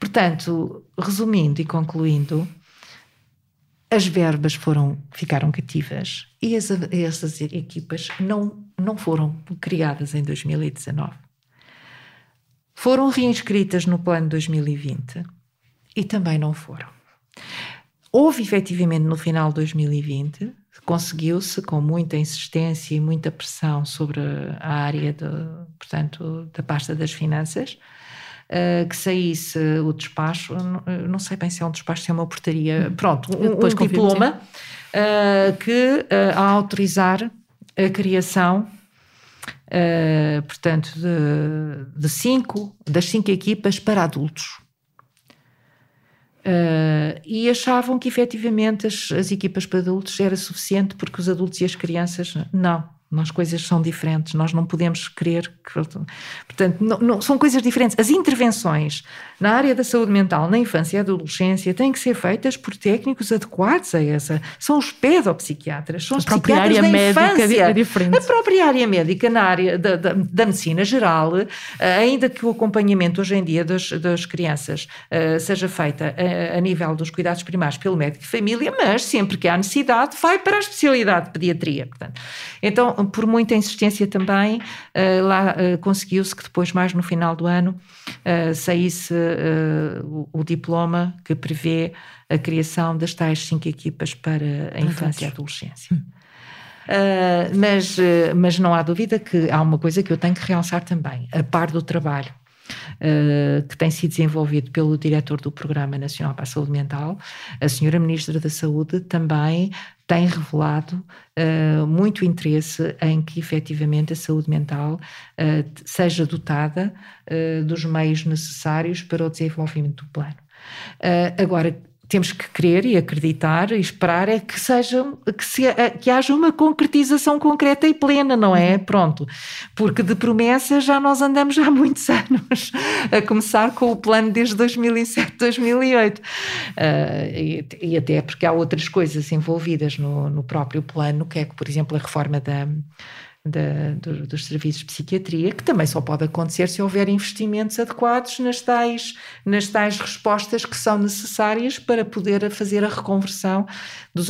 Speaker 2: Portanto, resumindo e concluindo, as verbas foram, ficaram cativas e as, essas equipas não, não foram criadas em 2019. Foram reinscritas no plano 2020 e também não foram. Houve efetivamente no final de 2020, conseguiu-se com muita insistência e muita pressão sobre a área de, portanto, da pasta das finanças, uh, que saísse o despacho, não, não, sei bem se é um despacho, se é uma portaria, hum. pronto, um, um diploma uh, que uh, a autorizar a criação Uh, portanto, de, de, cinco, das cinco equipas para adultos. Uh, e achavam que efetivamente as, as, equipas para adultos era suficiente porque os adultos e as crianças não. Nós coisas são diferentes, nós não podemos querer que. Portanto, não, não, são coisas diferentes. As intervenções na área da saúde mental, na infância e adolescência, têm que ser feitas por técnicos adequados a essa. São os pedopsiquiatras, são a os própria área da médica infância. é diferente. A própria área médica na área da, da, da, medicina geral, eh, ainda que o acompanhamento hoje em dia das, das crianças uh, seja feita a, a, nível dos cuidados primários pelo médico de família, mas sempre que há necessidade, vai para a especialidade de pediatria. Portanto, então, por muita insistência também, uh, lá uh, conseguiu-se que depois, mais no final do ano, uh, saísse o, o, diploma que prevê a criação das tais cinco equipas para a infância e a adolescência. Uh, mas, uh, mas não há dúvida que há uma coisa que eu tenho que realçar também, a par do trabalho uh, que tem sido desenvolvido pelo diretor do Programa Nacional para a Saúde Mental, a senhora Ministra da Saúde também tem revelado uh, muito interesse em que efetivamente a saúde mental uh, seja dotada uh, dos meios necessários para o desenvolvimento do plano. agora, temos que crer e acreditar e esperar é que seja que, se, que haja uma concretização concreta e plena, não é? Pronto. Porque de promessas já nós andamos há muitos *laughs* anos, a começar com o plano desde 2007, 2008. Uh, e, e, até porque há outras coisas envolvidas no, no próprio plano, que é por exemplo, a reforma da da, do, dos serviços de psiquiatria, que também só pode acontecer se houver investimentos adequados nas tais, nas tais respostas que são necessárias para poder fazer a reconversão dos,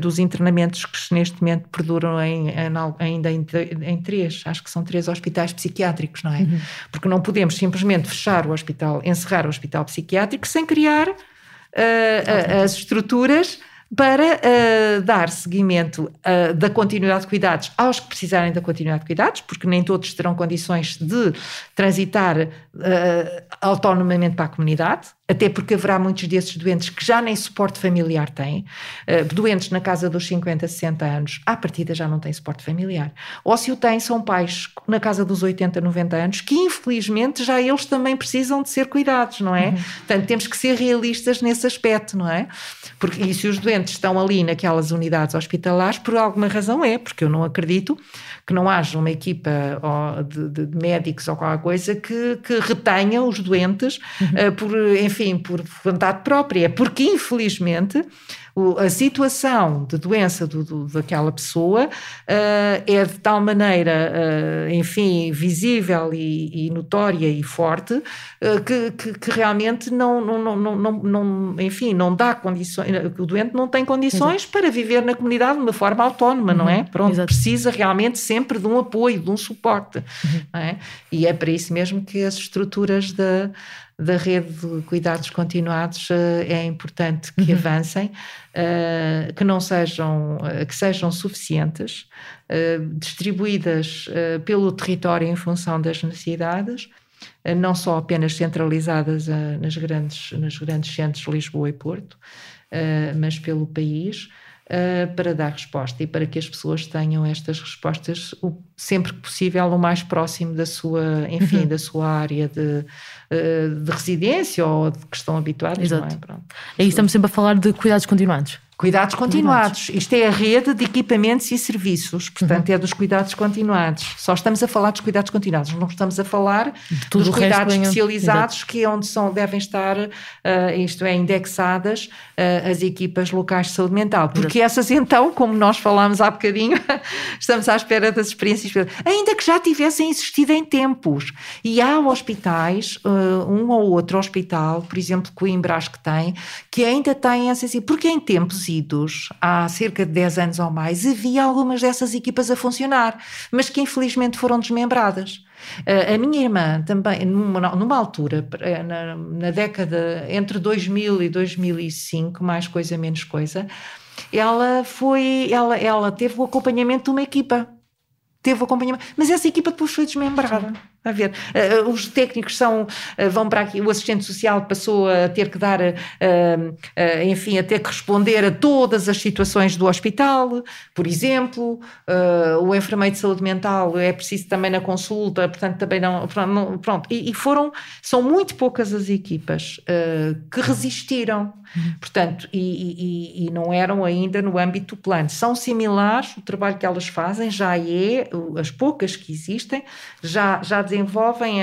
Speaker 2: dos internamentos que neste momento perduram em, em, ainda em, em, três, acho que são três hospitais psiquiátricos, não é? Uhum. Porque não podemos simplesmente fechar o hospital, encerrar o hospital psiquiátrico sem criar uh, as estruturas para uh, dar seguimento uh, da continuidade de cuidados aos que precisarem da continuidade de cuidados, porque nem todos terão condições de transitar uh, autonomamente para a comunidade, até porque haverá muitos desses doentes que já nem suporte familiar têm, uh, doentes na casa dos 50, 60 anos, à partida já não têm suporte familiar. Ou se o têm, são pais na casa dos 80, 90 anos, que infelizmente já eles também precisam de ser cuidados, não é? Uhum. Portanto, temos que ser realistas nesse aspecto, não é? Porque, e se os doentes estão ali naquelas unidades hospitalares, por alguma razão é, porque eu não acredito que não haja uma equipa de, de, médicos ou qualquer coisa que, que retenha os doentes uhum. uh, por, enfim, por vontade própria, porque infelizmente a situação de doença do, do, daquela pessoa uh, é de tal maneira, uh, enfim, visível e, e, notória e forte uh, que, que, que, realmente não, não, não, não, não, enfim, não dá condições, o doente não tem condições Exato. para viver na comunidade de uma forma autónoma, uhum. não é? Pronto, Exato. precisa realmente sempre de um apoio, de um suporte, uhum. é? E é para isso mesmo que as estruturas da da rede de cuidados continuados eh, é importante que uhum. avancem, eh, que não sejam, eh, que sejam suficientes, distribuídas pelo território em função das necessidades, não só apenas centralizadas nas grandes, nos grandes centros de Lisboa e Porto, mas pelo país. Uh, para dar resposta e para que as pessoas tenham estas respostas o, sempre que possível o mais próximo da sua, enfim, uhum. da sua área de, uh, de residência ou de que estão habituados. Exato. Não é? Pronto.
Speaker 1: Aí estamos sempre a falar de cuidados continuados.
Speaker 2: Cuidados continuados. Isto é a rede de equipamentos e serviços, portanto, uhum. é dos cuidados continuados. Só estamos a falar dos cuidados continuados, não estamos a falar dos cuidados especializados, que é onde são, devem estar, uh, isto é, indexadas uh, as equipas locais de saúde mental. Porque Exato. essas, então, como nós falámos há bocadinho, *laughs* estamos à espera das experiências, ainda que já tivessem existido em tempos. E há hospitais, uh, um ou outro hospital, por exemplo, Coimbra, acho que tem, que ainda têm essas. Porque em tempos há cerca de 10 anos ou mais, havia algumas dessas equipas a funcionar, mas que infelizmente foram desmembradas. Uh, a minha irmã também, numa, numa altura, eh, na, na, década entre 2000 e 2005, mais coisa, menos coisa, ela foi, ela, ela teve o acompanhamento de uma equipa. Teve o acompanhamento, mas essa equipa depois foi desmembrada. A ver, uh, os técnicos são, uh, vão para aqui, o assistente social passou a ter que dar, uh, enfim, a ter que responder a todas as situações do hospital, por exemplo, o enfermeiro de saúde mental é preciso também na consulta, portanto também não, pronto, e, e foram, são muito poucas as equipas que resistiram, portanto, e, e, e, não eram ainda no âmbito do plano, são similares, o trabalho que elas fazem já é, as poucas que existem, já, já desenvolvem,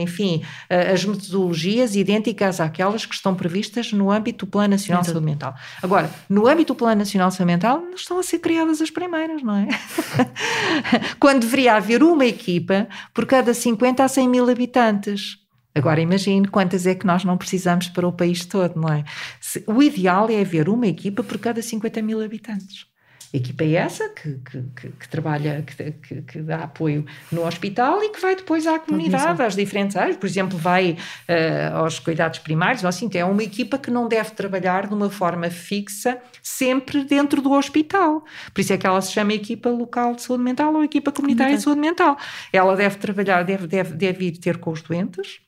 Speaker 2: enfim, as metodologias idênticas àquelas que estão previstas no âmbito do Plano Nacional de Saúde Mental. Agora, no âmbito do Plano Nacional de Saúde Mental, não estão a ser criadas as primeiras, não é? *laughs* Quando deveria haver uma equipa por cada 50 a 100 mil habitantes. Agora imagine quantas é que nós não precisamos para o país todo, não é? O ideal é haver uma equipa por cada 50 mil habitantes. A equipa é essa que, que, que, que trabalha, que, que, dá apoio no hospital e que vai depois à comunidade, às diferentes áreas. Por exemplo, vai uh, aos cuidados primários, ou assim, é uma equipa que não deve trabalhar de uma forma fixa sempre dentro do hospital. Por isso é que ela se chama equipa local de saúde mental ou equipa comunitária de saúde mental. Ela deve trabalhar, deve, deve, deve ir ter com os doentes,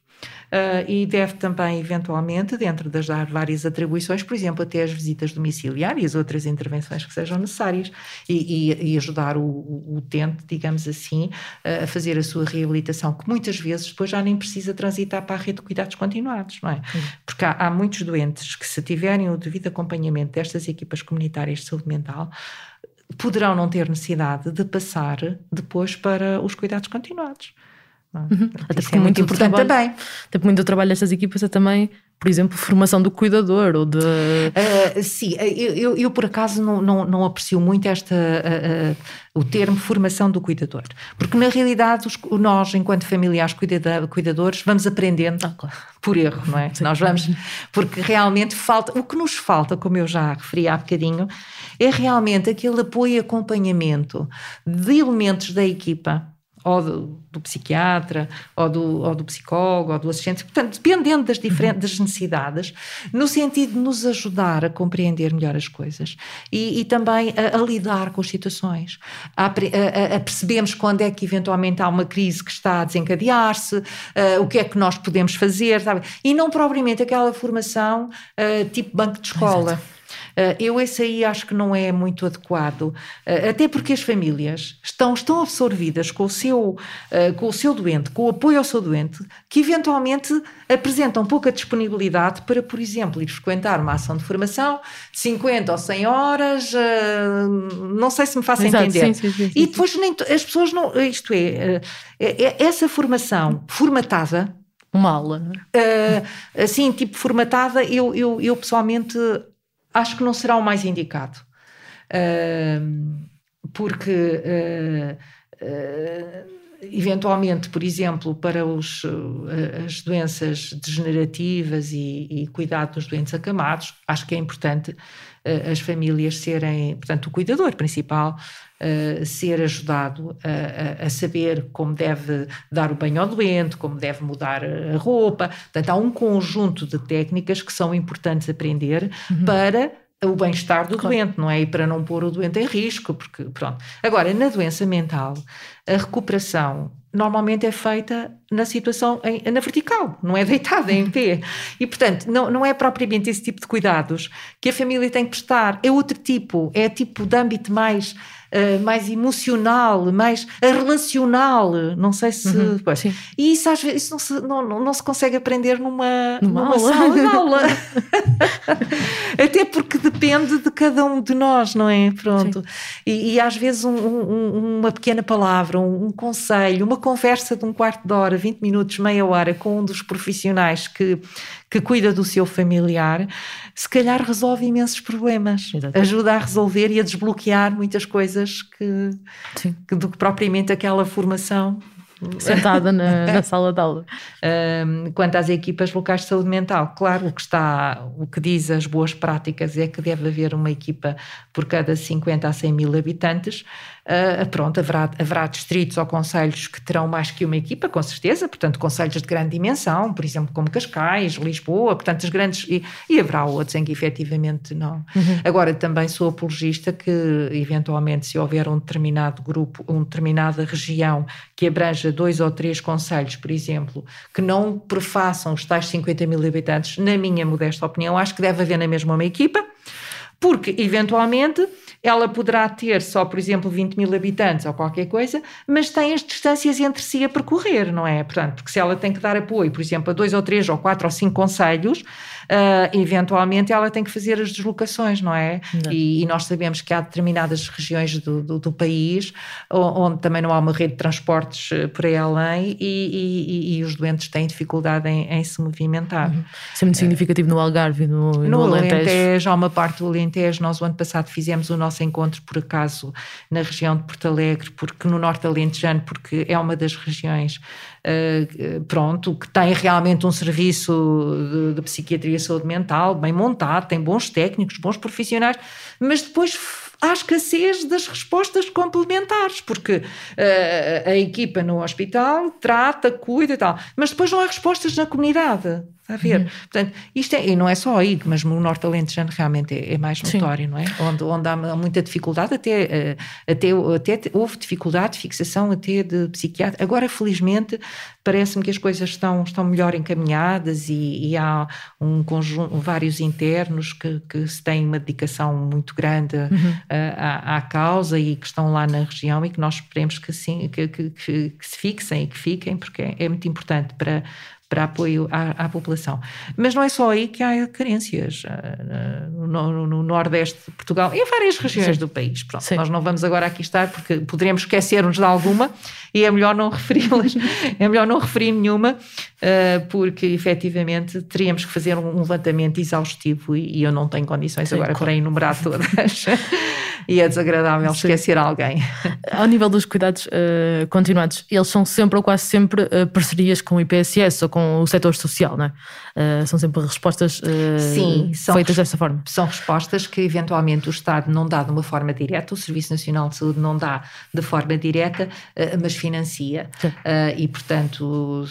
Speaker 2: uh, e deve também, eventualmente, dentro das várias atribuições, por exemplo, até as visitas domiciliárias, outras intervenções que sejam necessárias e, e, e ajudar o, o, utente, digamos assim, uh, a fazer a sua reabilitação, que muitas vezes depois já nem precisa transitar para a rede de cuidados continuados, não é? Porque há, há muitos doentes que, se tiverem o devido acompanhamento destas equipas comunitárias de saúde mental, poderão não ter necessidade de passar depois para os cuidados continuados.
Speaker 1: Uhum. Até porque é muito importante trabalho, também. Até muito do trabalho destas equipas é também, por exemplo, formação do cuidador ou de. Uh,
Speaker 2: sim, eu, eu, eu, por acaso não, não, não aprecio muito esta, uh, uh, o termo formação do cuidador, porque na realidade os, nós, enquanto familiares cuidadores, vamos aprendendo ah, por erro, não é? Sim. Nós vamos, porque realmente falta, o que nos falta, como eu já referi há bocadinho, é realmente aquele apoio e acompanhamento de elementos da equipa ou do, do psiquiatra, ou do, ou do, psicólogo, ou do assistente, portanto, dependendo das diferentes das necessidades, no sentido de nos ajudar a compreender melhor as coisas e, e também a, a, lidar com as situações, a, a, a, percebermos quando é que eventualmente há uma crise que está a desencadear-se, uh, o que é que nós podemos fazer, sabe? e não propriamente aquela formação uh, tipo banco de escola. Exato eh, eu esse aí acho que não é muito adequado, eh, até porque as famílias estão, estão absorvidas com o, seu, eh, com o seu doente, com o apoio ao seu doente, que eventualmente apresentam pouca disponibilidade para, por exemplo, ir frequentar uma ação de formação de 50 ou 100 horas, não sei se me faço Exato, entender. Sim, sim, sim, e depois nem, as pessoas não, isto é, essa formação formatada,
Speaker 1: uma aula,
Speaker 2: uh, assim, tipo formatada, eu, eu, eu pessoalmente acho que não será o mais indicado. Uh, porque uh, eventualmente, por exemplo, para os, as doenças degenerativas e, e, cuidado dos doentes acamados, acho que é importante as famílias serem, portanto, o cuidador principal Uh, ser ajudado a, a, a, saber como deve dar o banho ao doente, como deve mudar a roupa. Portanto, há um conjunto de técnicas que são importantes aprender uhum. para o bem-estar do claro. doente, não é? E para não pôr o doente em risco, porque pronto. Agora, na doença mental, a recuperação normalmente é feita na situação em, na vertical, não é deitada em pé. E, portanto, não, não é propriamente esse tipo de cuidados que a família tem que prestar, é outro tipo, é tipo de âmbito mais uh, mais emocional, mais relacional, não sei se. Uhum, e isso às vezes isso não, se, não, não, não se consegue aprender numa, numa, numa aula. sala de *laughs* aula. *laughs* Até porque depende de cada um de nós, não é? Pronto. E, e, às vezes um, um, uma pequena palavra, um, um, conselho, uma conversa de um quarto de hora, 20 minutos, meia hora com um dos profissionais que, que cuida do seu familiar, se calhar resolve imensos problemas, Exatamente. ajuda a resolver e a desbloquear muitas coisas que, que do que propriamente aquela formação
Speaker 1: sentada na, *laughs* na, sala de aula.
Speaker 2: Um, quanto às equipas locais de saúde mental, claro, o que está, o que diz as boas práticas é que deve haver uma equipa por cada 50 a 100 mil habitantes, uh, pronto, haverá, haverá distritos ou conselhos que terão mais que uma equipa, com certeza, portanto, conselhos de grande dimensão, por exemplo, como Cascais, Lisboa, portanto, as grandes. E, e haverá outros em que efetivamente não. Uhum. Agora, também sou apologista que, eventualmente, se houver um determinado grupo, uma determinada região que abranja dois ou três conselhos, por exemplo, que não prefaçam os tais 50 mil habitantes, na minha modesta opinião, acho que deve haver na mesma uma equipa, porque, eventualmente, ela poderá ter só, por exemplo, 20 mil habitantes ou qualquer coisa, mas tem as distâncias entre si a percorrer, não é? Portanto, porque se ela tem que dar apoio, por exemplo, a dois ou três ou quatro ou cinco conselhos, uh, eventualmente ela tem que fazer as deslocações, não é? E, e, nós sabemos que há determinadas regiões do, do, do, país onde também não há uma rede de transportes ah, por aí além e, e, e os doentes têm dificuldade em, em se movimentar. Uhum.
Speaker 1: Isso é muito significativo no Algarve e no, no, no Alentejo.
Speaker 2: Alentejo. Há uma parte do Alentejo, nós o ano passado fizemos o nosso encontro por acaso na região de Porto Alegre, porque no Norte Alentejano, porque é uma das regiões uh, pronto, que tem realmente um serviço de, de psiquiatria e saúde mental bem montado, tem bons técnicos, bons profissionais, mas depois há escassez das respostas complementares, porque uh, a equipa no hospital trata, cuida e tal, mas depois não há respostas na comunidade. Está a ver? Uhum. Portanto, isto é, e não é só aí, mas no Norte Alentejano realmente é, é mais notório, Sim. não é? Onde, onde há muita dificuldade, até, eh, até, até houve dificuldade de fixação até de psiquiatra. Agora, felizmente, parece-me que as coisas estão, estão melhor encaminhadas e, e há um conjunto, vários internos que, que se têm uma dedicação muito grande uhum. à, à, causa e que estão lá na região e que nós esperemos que, assim, que, que, que, que se fixem e que fiquem, porque é, é muito importante para para apoio à, à, população. Mas não é só aí que há carências. Eh, no, no, no Nordeste de Portugal em várias regiões Sim. do país. Pronto, nós não vamos agora aqui estar porque poderemos esquecer-nos de alguma e é melhor não *laughs* referi-las, é melhor não referir nenhuma, eh, porque efetivamente teríamos que fazer um levantamento exaustivo e eu não tenho condições Sim, agora claro. para enumerar todas. *laughs* e é desagradável Sim. esquecer alguém.
Speaker 1: Ao nível dos cuidados uh, continuados, eles são sempre ou quase sempre uh, parcerias com o IPSS ou com o setor social, não é? Uh, são sempre respostas Sim, feitas desta forma.
Speaker 2: São respostas que eventualmente o Estado não dá de uma forma direta, o Serviço Nacional de Saúde não dá de forma direta, mas financia. e, portanto,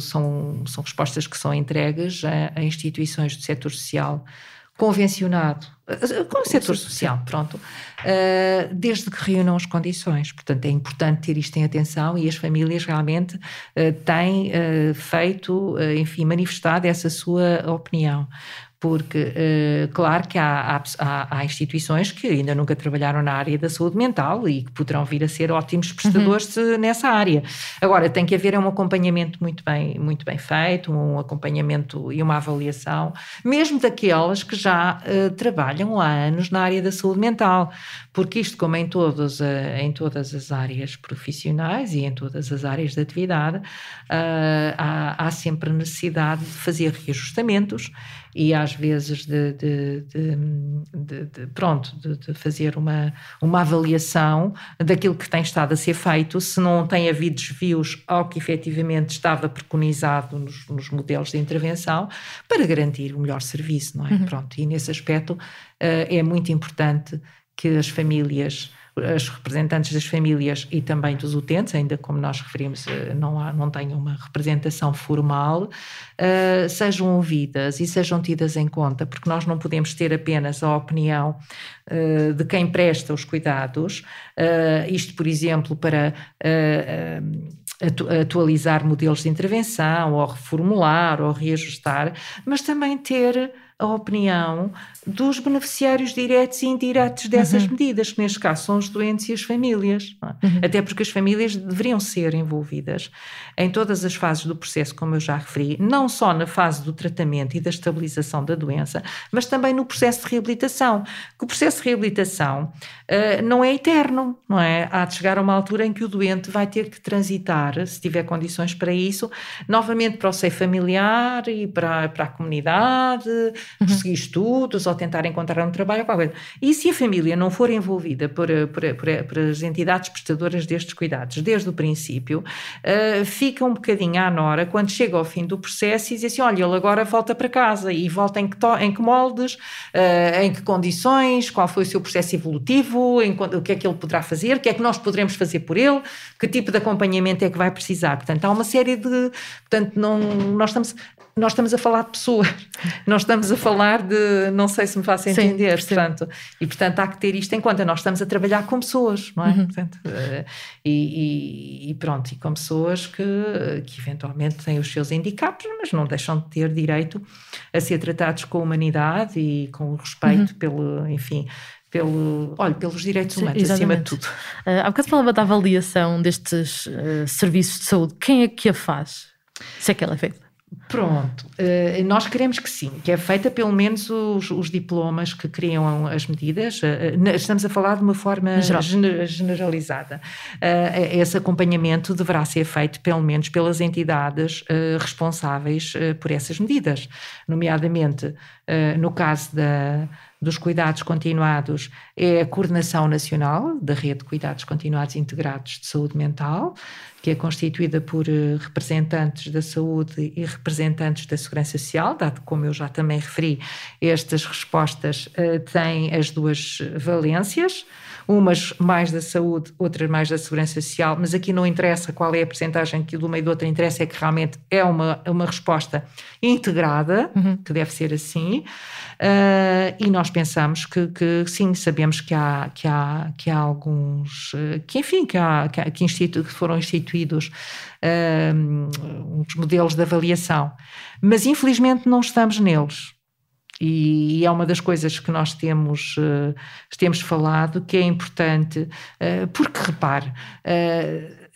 Speaker 2: são, são respostas que são entregues a, a instituições do setor social convencionado com o setor social, pronto, eh, desde que reúnam as condições. Portanto, é importante ter isto em atenção e as famílias realmente eh, têm eh, feito, enfim, manifestado essa sua opinião porque, uh, claro que há, há, há, instituições que ainda nunca trabalharam na área da saúde mental e que poderão vir a ser ótimos prestadores uhum. nessa área. Agora, tem que haver um acompanhamento muito bem, muito bem feito, um acompanhamento e uma avaliação, mesmo daquelas que já uh, trabalham há anos na área da saúde mental, porque isto, como em todas, uh, em todas as áreas profissionais e em todas as áreas de atividade, há, há sempre necessidade de fazer reajustamentos e às vezes de, de, de, de pronto, de, fazer uma, uma avaliação daquilo que tem estado a ser feito, se não tem havido desvios ao que efetivamente estava preconizado nos, nos modelos de intervenção, para garantir o melhor serviço, não é? Uhum. Pronto, e nesse aspecto uh, é muito importante que as famílias as representantes das famílias e também dos utentes, ainda como nós referimos, eh, não, há, não tenham uma representação formal, uh, sejam ouvidas e sejam tidas em conta, porque nós não podemos ter apenas a opinião uh, de quem presta os cuidados, uh, isto, por exemplo, para atualizar modelos de intervenção, ou reformular, ou reajustar, mas também ter a opinião dos beneficiários diretos e indiretos dessas uhum. medidas, que neste caso são os doentes e as famílias. É? Uhum. Até porque as famílias deveriam ser envolvidas em todas as fases do processo, como eu já referi, não só na fase do tratamento e da estabilização da doença, mas também no processo de reabilitação. Que o processo de reabilitação uh, não é eterno, não é? Há de chegar a uma altura em que o doente vai ter que transitar, se tiver condições para isso, novamente para o seio familiar e para, para a comunidade, uhum. prosseguir estudos ou tentar encontrar um trabalho. Qualquer coisa. E se a família não for envolvida por, por, por, por as entidades prestadoras destes cuidados desde o princípio, uh, fica um bocadinho à nora quando chega ao fim do processo e diz assim: olha, ele agora volta para casa e volta em que, em que moldes, uh, em que condições, qual foi o seu processo evolutivo, em, o que é que ele poderá fazer, o que é que nós poderemos fazer por ele, que tipo de acompanhamento é que vai precisar. Portanto, há uma série de. Portanto, não, nós estamos nós estamos a falar de pessoas, nós estamos a falar de, não sei se me faço entender, Sim, portanto, e portanto há que ter isto em conta, nós estamos a trabalhar com pessoas, não é? Uhum. Portanto, uh, e, e, pronto, e com pessoas que, que eventualmente têm os seus handicaps, mas não deixam de ter direito a ser tratados com humanidade e com respeito uhum. pelo, enfim, pelo, olha, pelos direitos humanos, Sim, acima de tudo.
Speaker 1: Uh, há bocado falava da avaliação destes uh, serviços de saúde. Quem é que a faz? Se é que ela é feita?
Speaker 2: Pronto, uh, nós queremos que sim, que é feita pelo menos os, os diplomas que criam as medidas. Uh, estamos a falar de uma forma Geral. generalizada. Uh, esse acompanhamento deverá ser feito pelo menos pelas entidades responsáveis por essas medidas, nomeadamente no caso da dos cuidados continuados é a Coordenação Nacional da Rede de Cuidados Continuados Integrados de Saúde Mental, que é constituída por eh, representantes da saúde e representantes da segurança social, dado como eu já também referi, estas respostas uh, têm as duas valências umas mais da saúde, outras mais da segurança social, mas aqui não interessa qual é a percentagem que de uma e do outro interessa, é que realmente é uma, uma resposta integrada, uhum. que deve ser assim, uh, e nós pensamos que, que, sim, sabemos que há, que há, que há alguns, uh, que enfim, que, há, que, que, institu que foram instituídos uh, uns modelos de avaliação, mas infelizmente não estamos neles. E é uma das coisas que nós temos, uh, temos falado que é importante, uh, porque repare, uh,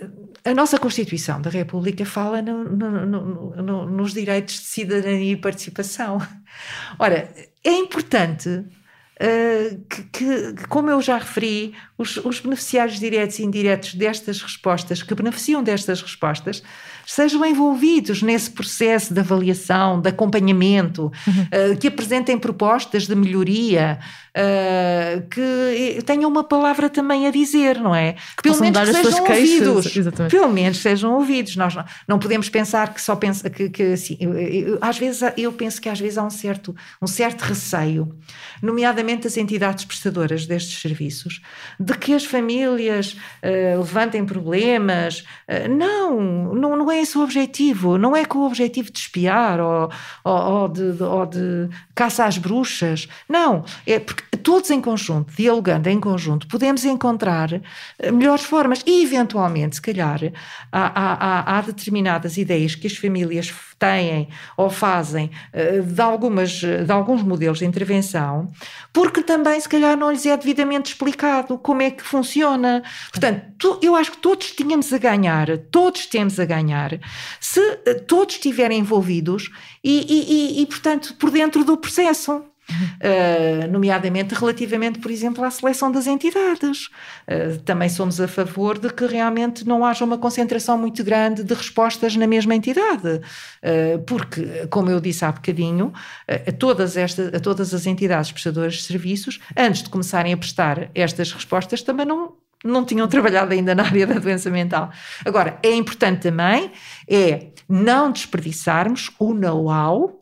Speaker 2: a nossa Constituição da República fala no, no, no, nos direitos de cidadania e participação. Ora, é importante que, que, como eu já referi, os, os, beneficiários diretos e indiretos destas respostas, que beneficiam destas respostas, sejam envolvidos nesse processo de avaliação, de acompanhamento, uhum. uh, que apresentem propostas de melhoria, uh, que tenham uma palavra também a dizer, não é?
Speaker 1: Que Pelo menos que sejam ouvidos.
Speaker 2: Exatamente. Pelo menos sejam ouvidos. Nós não, não podemos pensar que só pensa que, que assim, eu, eu, às vezes eu penso que às vezes há um certo, um certo receio, nomeadamente as entidades prestadoras destes serviços, de que as famílias uh, levantem problemas. Uh, não, não, não é esse o objetivo. Não é com o objetivo de espiar ou, ou, ou, de, ou de caça às bruxas. Não, é porque todos em conjunto, dialogando em conjunto, podemos encontrar eh, melhores formas e, eventualmente, se calhar, há, há, há determinadas ideias que as famílias têm ou fazem eh, de, algumas, de alguns modelos de intervenção, porque também, se calhar, não lhes é devidamente explicado como é que funciona. Portanto, eu acho que todos tínhamos a ganhar, todos temos a ganhar, se eh, todos estiverem envolvidos e, e, e, portanto, por dentro do processo. Uh, nomeadamente relativamente, por exemplo, à seleção das entidades. Uh, também somos a favor de que realmente não haja uma concentração muito grande de respostas na mesma entidade, uh, porque, como eu disse há bocadinho, a, todas estas, a todas as entidades prestadoras de serviços, antes de começarem a prestar estas respostas, também não não tinham trabalhado ainda na área da doença mental. Agora, é importante também é não desperdiçarmos o know-how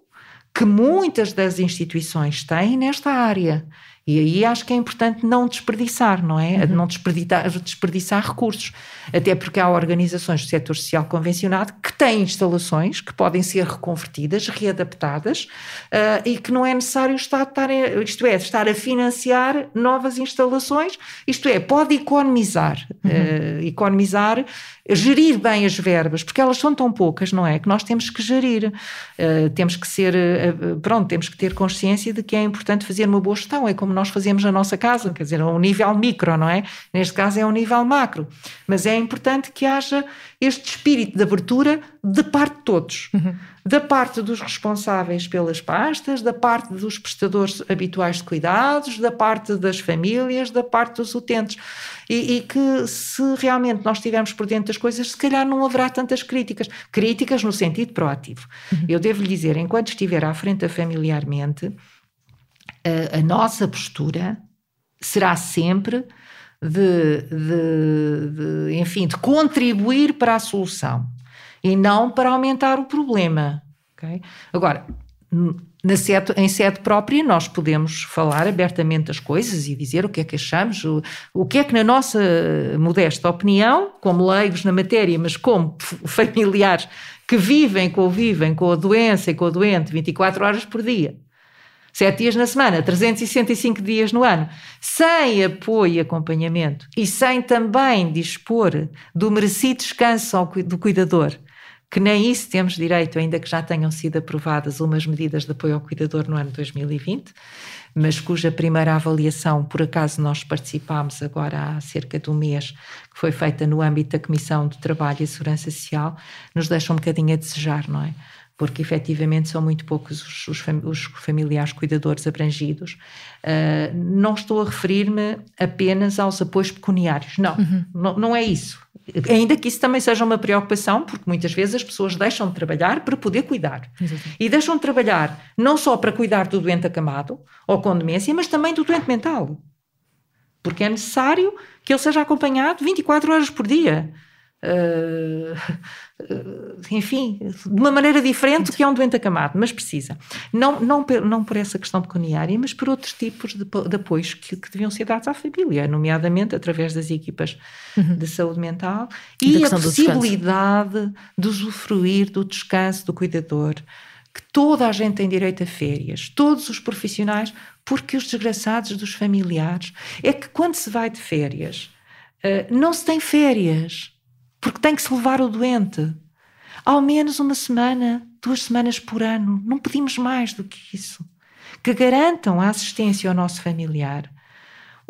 Speaker 2: que muitas das instituições têm nesta área. E aí acho que é importante não desperdiçar, não é? Uhum. Não desperdiçar, desperdiçar recursos. Até porque há organizações do setor social convencionado que têm instalações que podem ser reconvertidas, readaptadas uh, e que não é necessário estar, estar, isto é, estar a financiar novas instalações, isto é, pode economizar. Uhum. Uh, economizar gerir bem as verbas, porque elas são tão poucas, não é? Que nós temos que gerir, uh, temos que ser, uh, pronto, temos que ter consciência de que é importante fazer uma boa gestão, é como nós fazemos na nossa casa, quer dizer, a um nível micro, não é? Neste caso é um nível macro, mas é importante que haja este espírito de abertura de parte de todos. Uhum. Da parte dos responsáveis pelas pastas, da parte dos prestadores habituais de cuidados, da parte das famílias, da parte dos utentes. E, e, que se realmente nós estivermos por dentro das coisas, se calhar não haverá tantas críticas. Críticas no sentido proativo. Uhum. Eu devo lhe dizer, enquanto estiver à frente familiarmente, a, a nossa postura será sempre de, de, de, enfim, de contribuir para a solução e não para aumentar o problema. Okay? Agora, na sede, em sede própria, nós podemos falar abertamente as coisas e dizer o que é que achamos, o, o que é que, na nossa modesta opinião, como leigos na matéria, mas como familiares que vivem, convivem com a doença e com o doente 24 horas por dia, sete dias na semana, 365 dias no ano, sem apoio e acompanhamento e sem também dispor do merecido descanso do cuidador, que nem isso temos direito, ainda que já tenham sido aprovadas umas medidas de apoio ao cuidador no ano 2020, mas cuja primeira avaliação, por acaso nós participámos agora há cerca de um mês, que foi feita no âmbito da Comissão de Trabalho e Segurança Social, nos deixa um bocadinho a desejar, não é? porque efetivamente são muito poucos os, os, os familiares cuidadores abrangidos. Uh, não estou a referir-me apenas aos apoios pecuniários, não, uhum. não, não é isso. Ainda que isso também seja uma preocupação, porque muitas vezes as pessoas deixam de trabalhar para poder cuidar. E deixam de trabalhar não só para cuidar do doente acamado ou com demência, mas também do doente mental. Porque é necessário que ele seja acompanhado 24 horas por dia. Uh, *laughs* enfim, de uma maneira diferente do que é um doente acamado, mas precisa. Não, não, não por essa questão pecuniária, mas por outros tipos de, de apoios que, que, deviam ser dados à família, nomeadamente através das equipas uhum. de saúde mental e, e a possibilidade de usufruir do descanso do cuidador, que toda a gente tem direito a férias, todos os profissionais, porque os desgraçados dos familiares é que quando se vai de férias, uh, não se tem férias porque tem que se levar o doente. Ao menos uma semana, duas semanas por ano. Não pedimos mais do que isso. Que garantam a assistência ao nosso familiar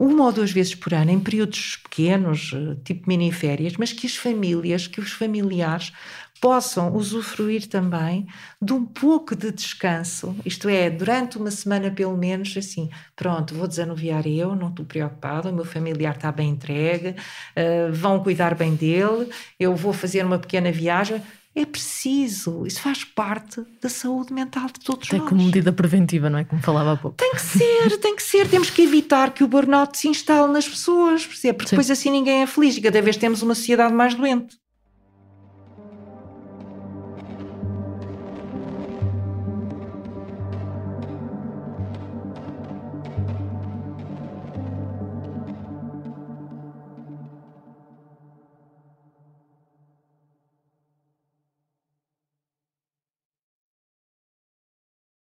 Speaker 2: uma ou duas vezes por ano, em períodos pequenos, eh, tipo mini-férias, mas que as famílias, que os familiares possam usufruir também de um pouco de descanso, isto é, durante uma semana pelo menos, assim, pronto, vou desanuviar eu, não estou preocupado, o meu familiar está bem entregue, uh, vão cuidar bem dele, eu vou fazer uma pequena viagem, É preciso, isso faz parte da saúde mental de todos
Speaker 1: Até
Speaker 2: nós.
Speaker 1: como medida preventiva, não é? Como falava há pouco.
Speaker 2: Tem que ser, tem que ser. Temos que evitar que o burnout se instale nas pessoas, porque
Speaker 1: Sim.
Speaker 2: depois assim ninguém é feliz e cada vez temos uma sociedade mais doente.